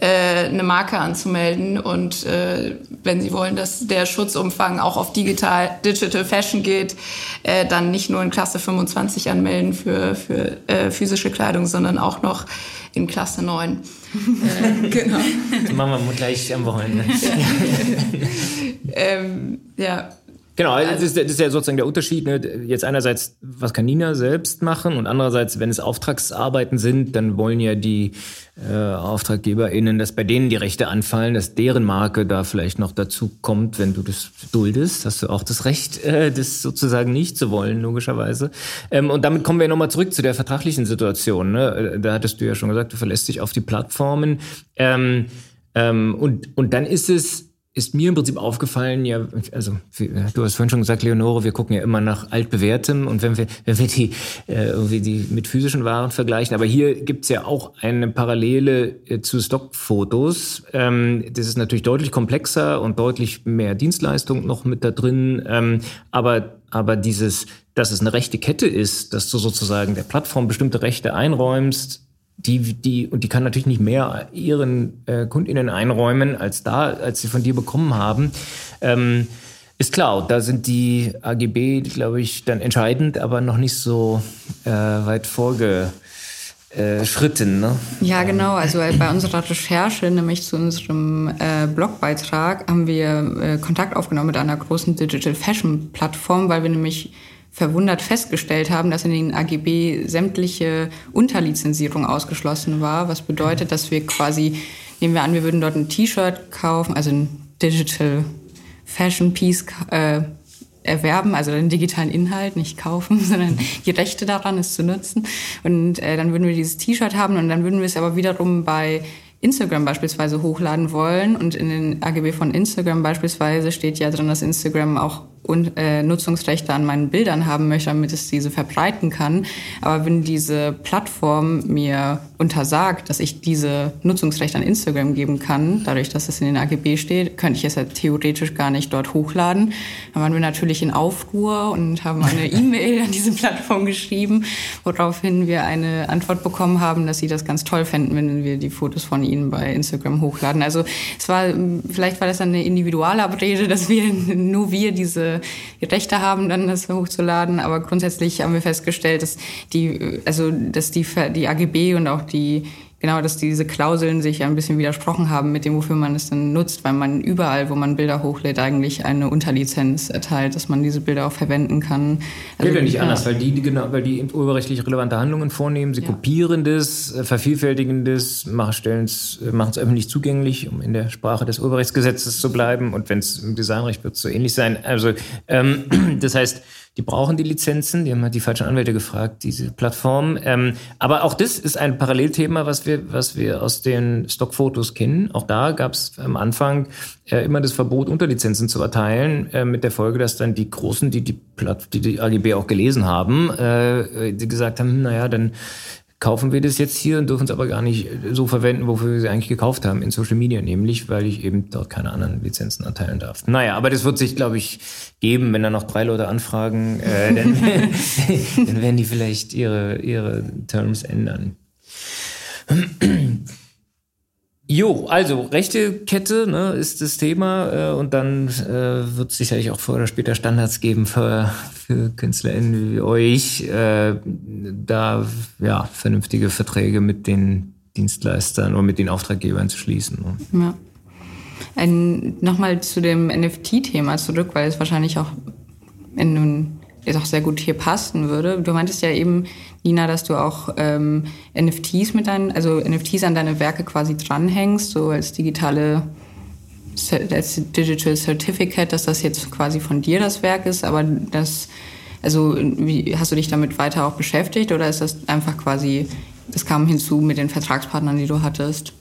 äh, eine Marke anzumelden und äh, wenn Sie wollen, dass der Schutzumfang auch auf digital Digital Fashion geht, äh, dann nicht nur in Klasse 25 anmelden für, für äh, physische Kleidung, sondern auch noch in Klasse 9. äh, genau. Das machen wir gleich am Wochenende. <laughs> ähm, ja, Genau, also das, ist, das ist ja sozusagen der Unterschied. Ne? Jetzt einerseits, was kann Nina selbst machen und andererseits, wenn es Auftragsarbeiten sind, dann wollen ja die äh, AuftraggeberInnen, dass bei denen die Rechte anfallen, dass deren Marke da vielleicht noch dazu kommt, wenn du das duldest, hast du auch das Recht, äh, das sozusagen nicht zu wollen, logischerweise. Ähm, und damit kommen wir nochmal zurück zu der vertraglichen Situation. Ne? Äh, da hattest du ja schon gesagt, du verlässt dich auf die Plattformen. Ähm, ähm, und, und dann ist es ist mir im Prinzip aufgefallen, ja, also du hast vorhin schon gesagt, Leonore, wir gucken ja immer nach altbewährtem und wenn wir, <laughs> wenn wir die äh, irgendwie die mit physischen Waren vergleichen, aber hier gibt's ja auch eine Parallele äh, zu Stockfotos. Ähm, das ist natürlich deutlich komplexer und deutlich mehr Dienstleistung noch mit da drin, ähm, aber aber dieses, dass es eine rechte Kette ist, dass du sozusagen der Plattform bestimmte Rechte einräumst, die, die, und die kann natürlich nicht mehr ihren äh, KundInnen einräumen, als da, als sie von dir bekommen haben. Ähm, ist klar, da sind die AGB, glaube ich, dann entscheidend, aber noch nicht so äh, weit vorgeschritten. Ne? Ja, genau. Also äh, bei unserer Recherche, nämlich zu unserem äh, Blogbeitrag, haben wir äh, Kontakt aufgenommen mit einer großen Digital Fashion Plattform, weil wir nämlich verwundert festgestellt haben, dass in den AGB sämtliche Unterlizenzierung ausgeschlossen war, was bedeutet, dass wir quasi, nehmen wir an, wir würden dort ein T-Shirt kaufen, also ein Digital Fashion Piece äh, erwerben, also den digitalen Inhalt, nicht kaufen, <laughs> sondern die Rechte daran, es zu nutzen. Und äh, dann würden wir dieses T-Shirt haben und dann würden wir es aber wiederum bei Instagram beispielsweise hochladen wollen. Und in den AGB von Instagram beispielsweise steht ja drin, dass Instagram auch und, äh, Nutzungsrechte an meinen Bildern haben möchte, damit es diese verbreiten kann. Aber wenn diese Plattform mir untersagt, dass ich diese Nutzungsrechte an Instagram geben kann, dadurch, dass es in den AGB steht, könnte ich es ja theoretisch gar nicht dort hochladen. Dann waren wir natürlich in Aufruhr und haben eine <laughs> E-Mail an diese Plattform geschrieben, woraufhin wir eine Antwort bekommen haben, dass sie das ganz toll fänden, wenn wir die Fotos von ihnen bei Instagram hochladen. Also es war, vielleicht war das eine Individualabrede, dass wir <laughs> nur wir diese die Rechte haben, dann das hochzuladen. Aber grundsätzlich haben wir festgestellt, dass die, also dass die, die AGB und auch die genau, dass diese Klauseln sich ein bisschen widersprochen haben mit dem, wofür man es dann nutzt, weil man überall, wo man Bilder hochlädt, eigentlich eine Unterlizenz erteilt, dass man diese Bilder auch verwenden kann. Also, Geht ja nicht ja. anders, weil die, die, genau, weil die urheberrechtlich relevante Handlungen vornehmen, sie ja. kopieren das, äh, vervielfältigen das, machen es äh, öffentlich zugänglich, um in der Sprache des Urheberrechtsgesetzes zu bleiben. Und wenn es im Designrecht wird, so ähnlich sein. Also ähm, <clears throat> das heißt, die brauchen die Lizenzen, die haben halt die falschen Anwälte gefragt, diese Plattform. Ähm, aber auch das ist ein Parallelthema, was wir, was wir aus den Stockfotos kennen. Auch da gab es am Anfang äh, immer das Verbot, Unterlizenzen zu erteilen, äh, mit der Folge, dass dann die Großen, die die, Platt, die, die AGB auch gelesen haben, äh, die gesagt haben, naja, dann kaufen wir das jetzt hier und dürfen es aber gar nicht so verwenden, wofür wir sie eigentlich gekauft haben, in Social Media nämlich, weil ich eben dort keine anderen Lizenzen erteilen darf. Naja, aber das wird sich, glaube ich, geben, wenn da noch drei Leute anfragen, äh, <laughs> dann, dann werden die vielleicht ihre, ihre Terms ändern. Jo, also rechte Kette ne, ist das Thema äh, und dann äh, wird es sicherlich auch früher oder später Standards geben für, für KünstlerInnen wie euch, äh, da ja vernünftige Verträge mit den Dienstleistern oder mit den Auftraggebern zu schließen. Ne? Ja. Nochmal zu dem NFT-Thema zurück, weil es wahrscheinlich auch in jetzt auch sehr gut hier passen würde. Du meintest ja eben, Nina, dass du auch ähm, NFTs mit deinen, also NFTs an deine Werke quasi dranhängst, so als digitale als Digital Certificate, dass das jetzt quasi von dir das Werk ist, aber das, also wie, hast du dich damit weiter auch beschäftigt oder ist das einfach quasi, das kam hinzu mit den Vertragspartnern, die du hattest?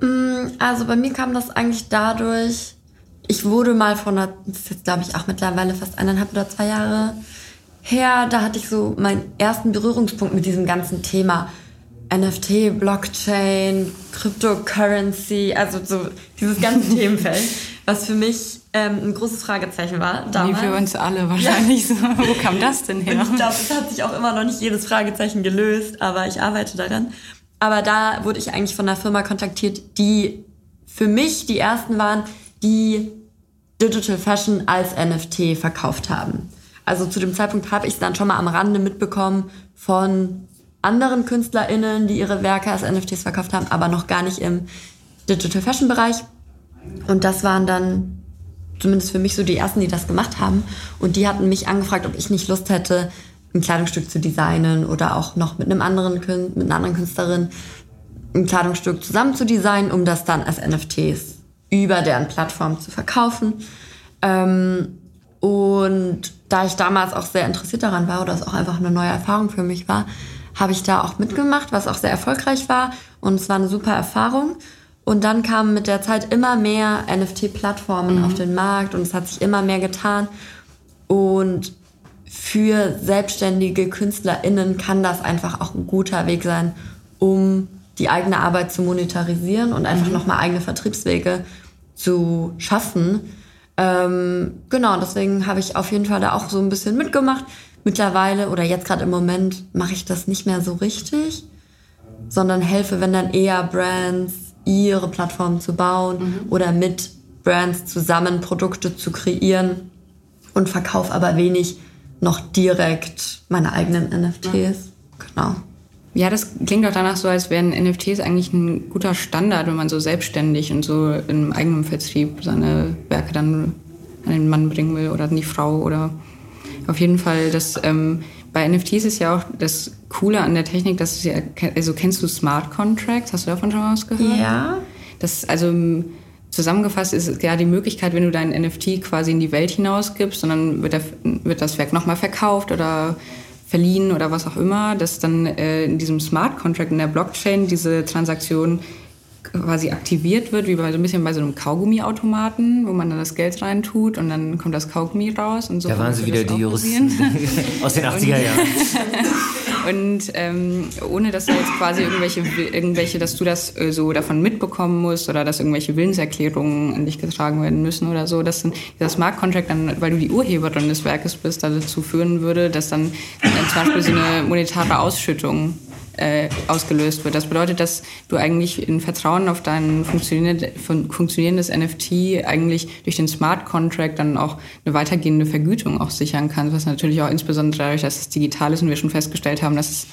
Mm, also bei mir kam das eigentlich dadurch, ich wurde mal von einer, das ist jetzt glaube ich auch mittlerweile fast eineinhalb oder zwei Jahre her, da hatte ich so meinen ersten Berührungspunkt mit diesem ganzen Thema NFT, Blockchain, Cryptocurrency, also so dieses ganze <laughs> Themenfeld, was für mich ähm, ein großes Fragezeichen war. Damals. Wie für uns alle wahrscheinlich ja. so. Wo kam das denn <laughs> her? Und ich glaube, es hat sich auch immer noch nicht jedes Fragezeichen gelöst, aber ich arbeite daran. Aber da wurde ich eigentlich von einer Firma kontaktiert, die für mich die ersten waren, die Digital Fashion als NFT verkauft haben. Also zu dem Zeitpunkt habe ich es dann schon mal am Rande mitbekommen von anderen KünstlerInnen, die ihre Werke als NFTs verkauft haben, aber noch gar nicht im Digital Fashion Bereich. Und das waren dann zumindest für mich so die ersten, die das gemacht haben. Und die hatten mich angefragt, ob ich nicht Lust hätte, ein Kleidungsstück zu designen oder auch noch mit einem anderen mit einer anderen Künstlerin ein Kleidungsstück zusammen zu designen, um das dann als NFTs über deren Plattform zu verkaufen. Ähm, und da ich damals auch sehr interessiert daran war oder es auch einfach eine neue Erfahrung für mich war, habe ich da auch mitgemacht, was auch sehr erfolgreich war. Und es war eine super Erfahrung. Und dann kamen mit der Zeit immer mehr NFT-Plattformen mhm. auf den Markt und es hat sich immer mehr getan. Und für selbstständige KünstlerInnen kann das einfach auch ein guter Weg sein, um die eigene Arbeit zu monetarisieren und einfach mhm. nochmal eigene Vertriebswege zu schaffen. Ähm, genau, deswegen habe ich auf jeden Fall da auch so ein bisschen mitgemacht. Mittlerweile oder jetzt gerade im Moment mache ich das nicht mehr so richtig, sondern helfe, wenn dann eher Brands ihre Plattformen zu bauen mhm. oder mit Brands zusammen Produkte zu kreieren und verkaufe aber wenig noch direkt meine eigenen NFTs. Genau. Ja, das klingt doch danach so, als wären NFTs eigentlich ein guter Standard, wenn man so selbstständig und so im eigenen Vertrieb seine Werke dann an den Mann bringen will oder an die Frau oder auf jeden Fall, das ähm, bei NFTs ist ja auch das Coole an der Technik, dass ja, also kennst du Smart Contracts? Hast du davon schon was gehört? Ja. Das, also Zusammengefasst ist ja die Möglichkeit, wenn du dein NFT quasi in die Welt hinausgibst und dann wird, der, wird das Werk nochmal verkauft oder verliehen oder was auch immer, dass dann äh, in diesem Smart Contract in der Blockchain diese Transaktion quasi aktiviert wird, wie bei so ein bisschen bei so einem Kaugummiautomaten, wo man dann das Geld reintut und dann kommt das Kaugummi raus und so. Da waren sie wieder die Juristen <laughs> aus den 80er Jahren. <laughs> und ähm, ohne dass da jetzt quasi irgendwelche, irgendwelche, dass du das äh, so davon mitbekommen musst oder dass irgendwelche Willenserklärungen an dich getragen werden müssen oder so, dass dann dieser Smart Contract dann, weil du die Urheberin des Werkes bist, dazu führen würde, dass dann, dann zum Beispiel so eine monetare Ausschüttung äh, ausgelöst wird. Das bedeutet, dass du eigentlich in Vertrauen auf dein funktionierendes NFT eigentlich durch den Smart Contract dann auch eine weitergehende Vergütung auch sichern kannst, was natürlich auch insbesondere dadurch, dass es digital ist und wir schon festgestellt haben, dass es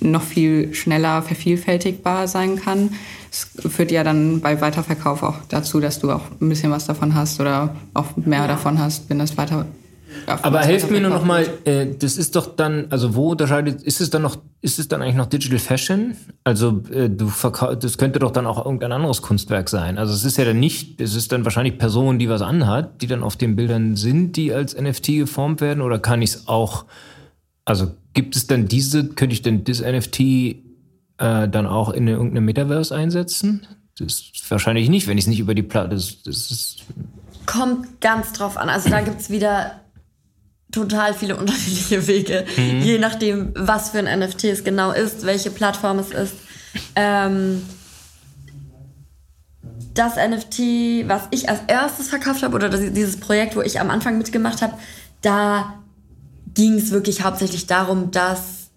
noch viel schneller vervielfältigbar sein kann. Es führt ja dann bei Weiterverkauf auch dazu, dass du auch ein bisschen was davon hast oder auch mehr ja. davon hast, wenn das weiter aber helft mir nur noch mal, äh, das ist doch dann, also wo unterscheidet, ist es dann noch, ist es dann eigentlich noch Digital Fashion? Also äh, du das könnte doch dann auch irgendein anderes Kunstwerk sein. Also es ist ja dann nicht, es ist dann wahrscheinlich Person, die was anhat, die dann auf den Bildern sind, die als NFT geformt werden, oder kann ich es auch, also gibt es dann diese, könnte ich denn das NFT äh, dann auch in irgendeinem Metaverse einsetzen? Das ist wahrscheinlich nicht, wenn ich es nicht über die Platte. Das, das ist Kommt ganz drauf an. Also da gibt es wieder total viele <laughs> unterschiedliche Wege, mhm. je nachdem, was für ein NFT es genau ist, welche Plattform es ist. Ähm, das NFT, was ich als erstes verkauft habe, oder das, dieses Projekt, wo ich am Anfang mitgemacht habe, da ging es wirklich hauptsächlich darum, dass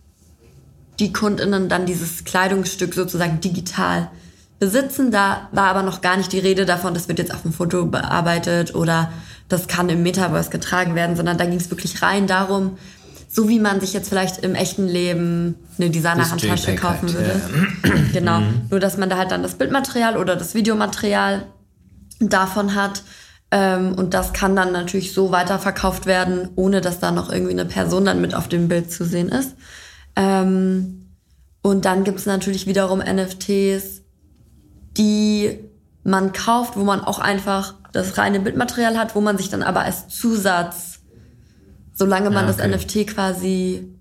die KundInnen dann dieses Kleidungsstück sozusagen digital besitzen. Da war aber noch gar nicht die Rede davon, das wird jetzt auf dem Foto bearbeitet oder das kann im Metaverse getragen werden, sondern da ging es wirklich rein darum, so wie man sich jetzt vielleicht im echten Leben eine Designer-Handtasche kaufen würde. Ja. <clears throat> genau. Mhm. Nur, dass man da halt dann das Bildmaterial oder das Videomaterial davon hat. Ähm, und das kann dann natürlich so weiterverkauft werden, ohne dass da noch irgendwie eine Person dann mit auf dem Bild zu sehen ist. Ähm, und dann gibt es natürlich wiederum NFTs, die man kauft, wo man auch einfach das reine Bildmaterial hat, wo man sich dann aber als Zusatz, solange man ja, okay. das NFT quasi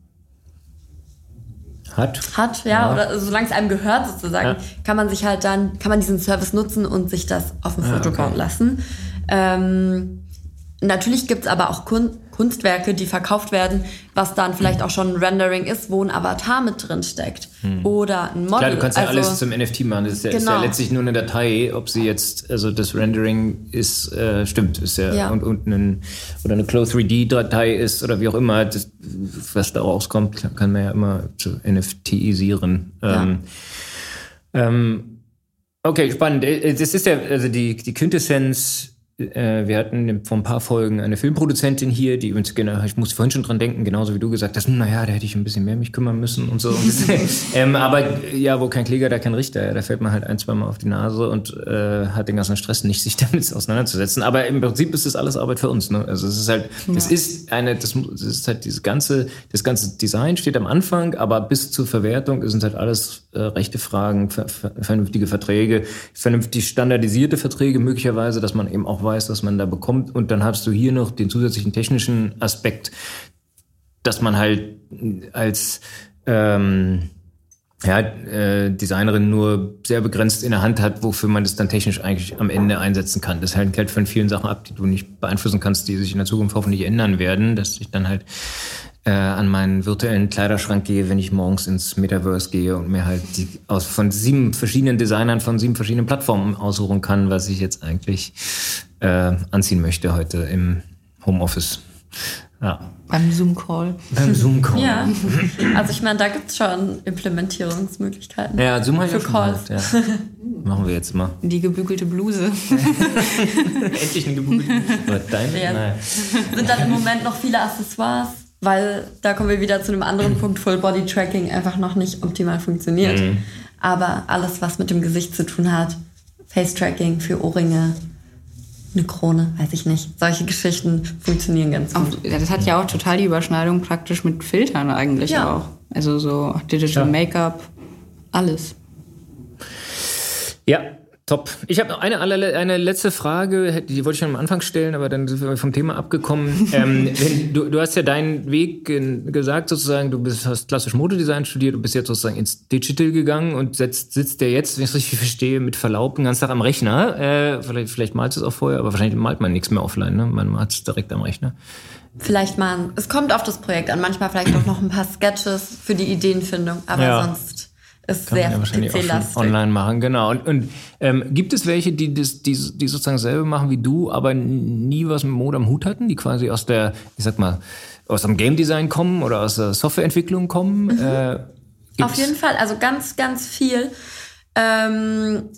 hat, hat ja, ja. oder solange es einem gehört sozusagen, ja. kann man sich halt dann, kann man diesen Service nutzen und sich das auf dem Foto okay. bauen lassen. Ähm, natürlich gibt's aber auch Kunden, Kunstwerke, die verkauft werden, was dann vielleicht auch schon ein Rendering ist, wo ein Avatar mit drin steckt. Hm. Oder ein Model. Klar, du kannst ja also, alles zum NFT machen. Das ist ja, genau. ist ja, genau. letztlich nur eine Datei, ob sie jetzt, also das Rendering ist, äh, stimmt, ist ja, ja. Und, und ein, oder eine Close 3D-Datei ist oder wie auch immer, das, was da rauskommt, kann man ja immer zu NFTisieren. Ähm, ähm, okay, spannend. Äh, das ist ja, also die, die Quintessenz äh, wir hatten vor ein paar Folgen eine Filmproduzentin hier, die uns, genau, ich muss vorhin schon dran denken, genauso wie du gesagt hast, hm, naja, da hätte ich ein bisschen mehr mich kümmern müssen und so. <laughs> ähm, aber ja, wo kein Kläger, da kein Richter. Da fällt man halt ein, zwei Mal auf die Nase und äh, hat den ganzen Stress nicht, sich <laughs> damit auseinanderzusetzen. Aber im Prinzip ist das alles Arbeit für uns. Ne? Also es ist halt, ja. es ist eine, das, das ist halt dieses ganze, das ganze Design steht am Anfang, aber bis zur Verwertung sind halt alles äh, rechte Fragen, ver, ver, vernünftige Verträge, vernünftig standardisierte Verträge möglicherweise, dass man eben auch weiß, was man da bekommt. Und dann hast du hier noch den zusätzlichen technischen Aspekt, dass man halt als ähm, ja, äh, Designerin nur sehr begrenzt in der Hand hat, wofür man das dann technisch eigentlich am Ende einsetzen kann. Das hält halt von vielen Sachen ab, die du nicht beeinflussen kannst, die sich in der Zukunft hoffentlich ändern werden, dass ich dann halt äh, an meinen virtuellen Kleiderschrank gehe, wenn ich morgens ins Metaverse gehe und mir halt die aus von sieben verschiedenen Designern von sieben verschiedenen Plattformen aussuchen kann, was ich jetzt eigentlich äh, anziehen möchte heute im Homeoffice. Ja. Beim Zoom-Call. Beim Zoom-Call. Ja, also ich meine, da gibt es schon Implementierungsmöglichkeiten. Ja, Zoom habe ich für Calls. Gemacht, ja. Machen wir jetzt mal. Die gebügelte Bluse. <laughs> Endlich eine gebügelte Bluse. <laughs> Deine? Ja. Nein. Sind dann im Moment noch viele Accessoires weil da kommen wir wieder zu einem anderen mhm. Punkt, Full Body Tracking einfach noch nicht optimal funktioniert. Mhm. Aber alles, was mit dem Gesicht zu tun hat, Face Tracking für Ohrringe, eine Krone, weiß ich nicht. Solche Geschichten funktionieren ganz gut. Auch, das hat ja auch total die Überschneidung praktisch mit Filtern eigentlich ja. auch. Also so Digital ja. Make-up, alles. Ja, Top. Ich habe noch eine, eine letzte Frage, die wollte ich schon am Anfang stellen, aber dann sind wir vom Thema abgekommen. <laughs> ähm, wenn, du, du hast ja deinen Weg gesagt, sozusagen, du bist, hast klassisch Modedesign studiert und bist jetzt sozusagen ins Digital gegangen und setzt, sitzt der jetzt, wenn ich es richtig verstehe, mit Verlaub den ganzen Tag am Rechner. Äh, vielleicht, vielleicht malst du es auch vorher, aber wahrscheinlich malt man nichts mehr offline, ne? Man malt es direkt am Rechner. Vielleicht mal, es kommt auf das Projekt an, manchmal vielleicht auch noch ein paar Sketches für die Ideenfindung, aber ja. sonst ist Kann sehr ja wahrscheinlich auch online machen, genau. Und, und ähm, gibt es welche, die, das, die, die sozusagen selber machen wie du, aber nie was mit Mode am Hut hatten, die quasi aus der, ich sag mal, aus dem Game Design kommen oder aus der Softwareentwicklung kommen? Mhm. Äh, Auf jeden Fall, also ganz, ganz viel. Ähm,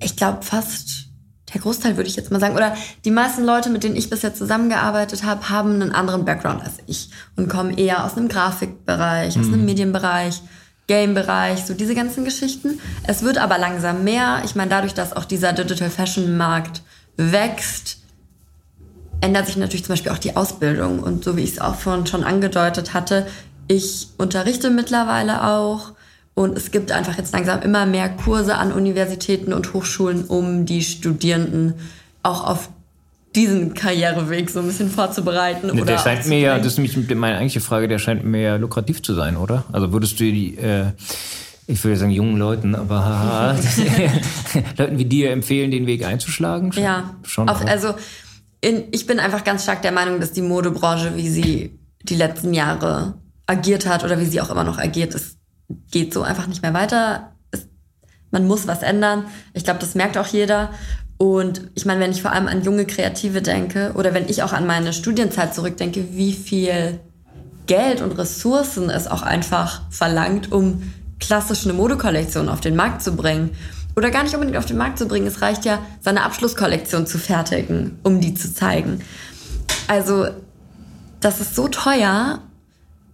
ich glaube fast der Großteil würde ich jetzt mal sagen, oder die meisten Leute, mit denen ich bisher zusammengearbeitet habe, haben einen anderen Background als ich und kommen eher aus einem Grafikbereich, mhm. aus einem Medienbereich Game-Bereich, so diese ganzen Geschichten. Es wird aber langsam mehr. Ich meine, dadurch, dass auch dieser Digital Fashion Markt wächst, ändert sich natürlich zum Beispiel auch die Ausbildung. Und so wie ich es auch vorhin schon angedeutet hatte, ich unterrichte mittlerweile auch. Und es gibt einfach jetzt langsam immer mehr Kurse an Universitäten und Hochschulen, um die Studierenden auch auf diesen Karriereweg so ein bisschen vorzubereiten? Nee, der scheint mir ja, das ist nämlich meine eigentliche Frage, der scheint mir ja lukrativ zu sein, oder? Also würdest du die, äh, ich würde sagen jungen Leuten, aber haha, <laughs> Leuten wie dir empfehlen, den Weg einzuschlagen? Schon, ja, schon. Auf, also in, ich bin einfach ganz stark der Meinung, dass die Modebranche, wie sie die letzten Jahre agiert hat oder wie sie auch immer noch agiert, es geht so einfach nicht mehr weiter. Es, man muss was ändern. Ich glaube, das merkt auch jeder. Und ich meine, wenn ich vor allem an junge Kreative denke oder wenn ich auch an meine Studienzeit zurückdenke, wie viel Geld und Ressourcen es auch einfach verlangt, um klassisch eine Modekollektion auf den Markt zu bringen. Oder gar nicht unbedingt auf den Markt zu bringen. Es reicht ja, seine Abschlusskollektion zu fertigen, um die zu zeigen. Also, das ist so teuer.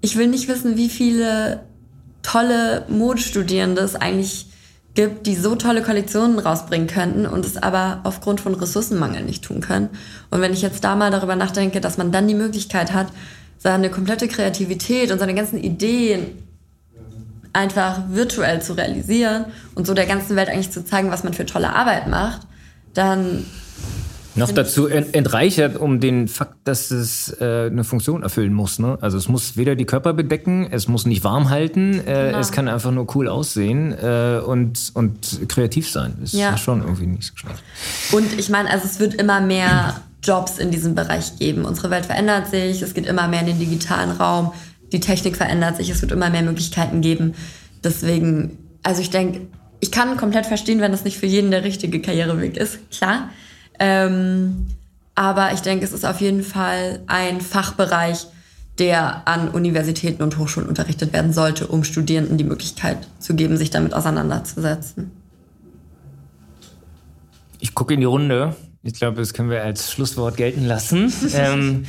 Ich will nicht wissen, wie viele tolle Modestudierende es eigentlich gibt, die so tolle Kollektionen rausbringen könnten und es aber aufgrund von Ressourcenmangel nicht tun können. Und wenn ich jetzt da mal darüber nachdenke, dass man dann die Möglichkeit hat, seine komplette Kreativität und seine ganzen Ideen einfach virtuell zu realisieren und so der ganzen Welt eigentlich zu zeigen, was man für tolle Arbeit macht, dann noch dazu entreichert um den Fakt, dass es äh, eine Funktion erfüllen muss. Ne? Also es muss weder die Körper bedecken, es muss nicht warm halten, äh, genau. es kann einfach nur cool aussehen äh, und, und kreativ sein. Ist ja. schon irgendwie nicht so schlecht. Und ich meine, also es wird immer mehr Jobs in diesem Bereich geben. Unsere Welt verändert sich, es geht immer mehr in den digitalen Raum, die Technik verändert sich, es wird immer mehr Möglichkeiten geben. Deswegen, also ich denke, ich kann komplett verstehen, wenn das nicht für jeden der richtige Karriereweg ist, klar. Ähm, aber ich denke, es ist auf jeden Fall ein Fachbereich, der an Universitäten und Hochschulen unterrichtet werden sollte, um Studierenden die Möglichkeit zu geben, sich damit auseinanderzusetzen. Ich gucke in die Runde. Ich glaube, das können wir als Schlusswort gelten lassen. <laughs> ähm,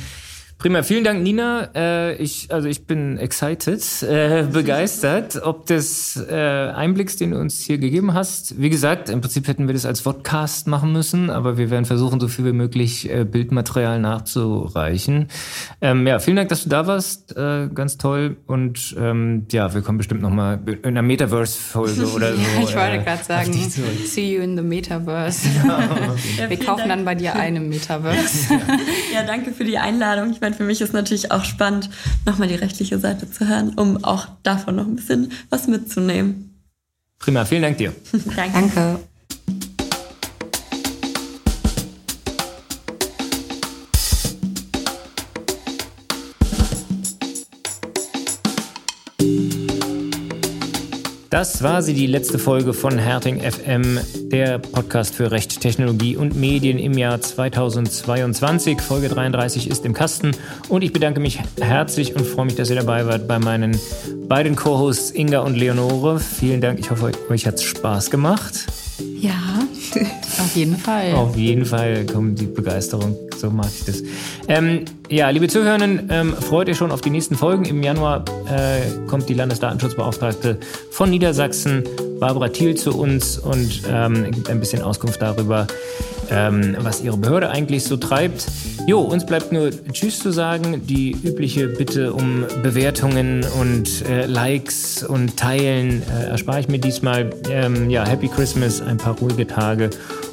Prima, vielen Dank, Nina. Äh, ich, also ich bin excited, äh, <laughs> begeistert, ob des äh, Einblicks, den du uns hier gegeben hast. Wie gesagt, im Prinzip hätten wir das als Vodcast machen müssen, aber wir werden versuchen, so viel wie möglich äh, Bildmaterial nachzureichen. Ähm, ja, vielen Dank, dass du da warst. Äh, ganz toll. Und ähm, ja, wir kommen bestimmt noch mal in einer Metaverse-Folge <laughs> oder so. ja, ich wollte äh, gerade sagen, see you in the Metaverse. <laughs> Ja, wir kaufen Dank. dann bei dir eine Metaverse. ja, danke für die Einladung. Ich meine, für mich ist natürlich auch spannend, nochmal die rechtliche Seite zu hören, um auch davon noch ein bisschen was mitzunehmen. Prima, vielen Dank dir. <laughs> Danke. Danke. Das war sie, die letzte Folge von Herting FM, der Podcast für Recht, Technologie und Medien im Jahr 2022. Folge 33 ist im Kasten und ich bedanke mich herzlich und freue mich, dass ihr dabei wart bei meinen beiden Co-Hosts Inga und Leonore. Vielen Dank, ich hoffe, euch hat es Spaß gemacht. Ja, <laughs> auf jeden Fall. Auf jeden Fall kommt die Begeisterung, so mag ich das. Ähm, ja, liebe Zuhörerinnen, ähm, freut ihr schon auf die nächsten Folgen. Im Januar äh, kommt die Landesdatenschutzbeauftragte von Niedersachsen, Barbara Thiel, zu uns und ähm, gibt ein bisschen Auskunft darüber, ähm, was ihre Behörde eigentlich so treibt. Jo, uns bleibt nur Tschüss zu sagen. Die übliche Bitte um Bewertungen und äh, Likes und Teilen äh, erspare ich mir diesmal. Ähm, ja, Happy Christmas, ein paar ruhige Tage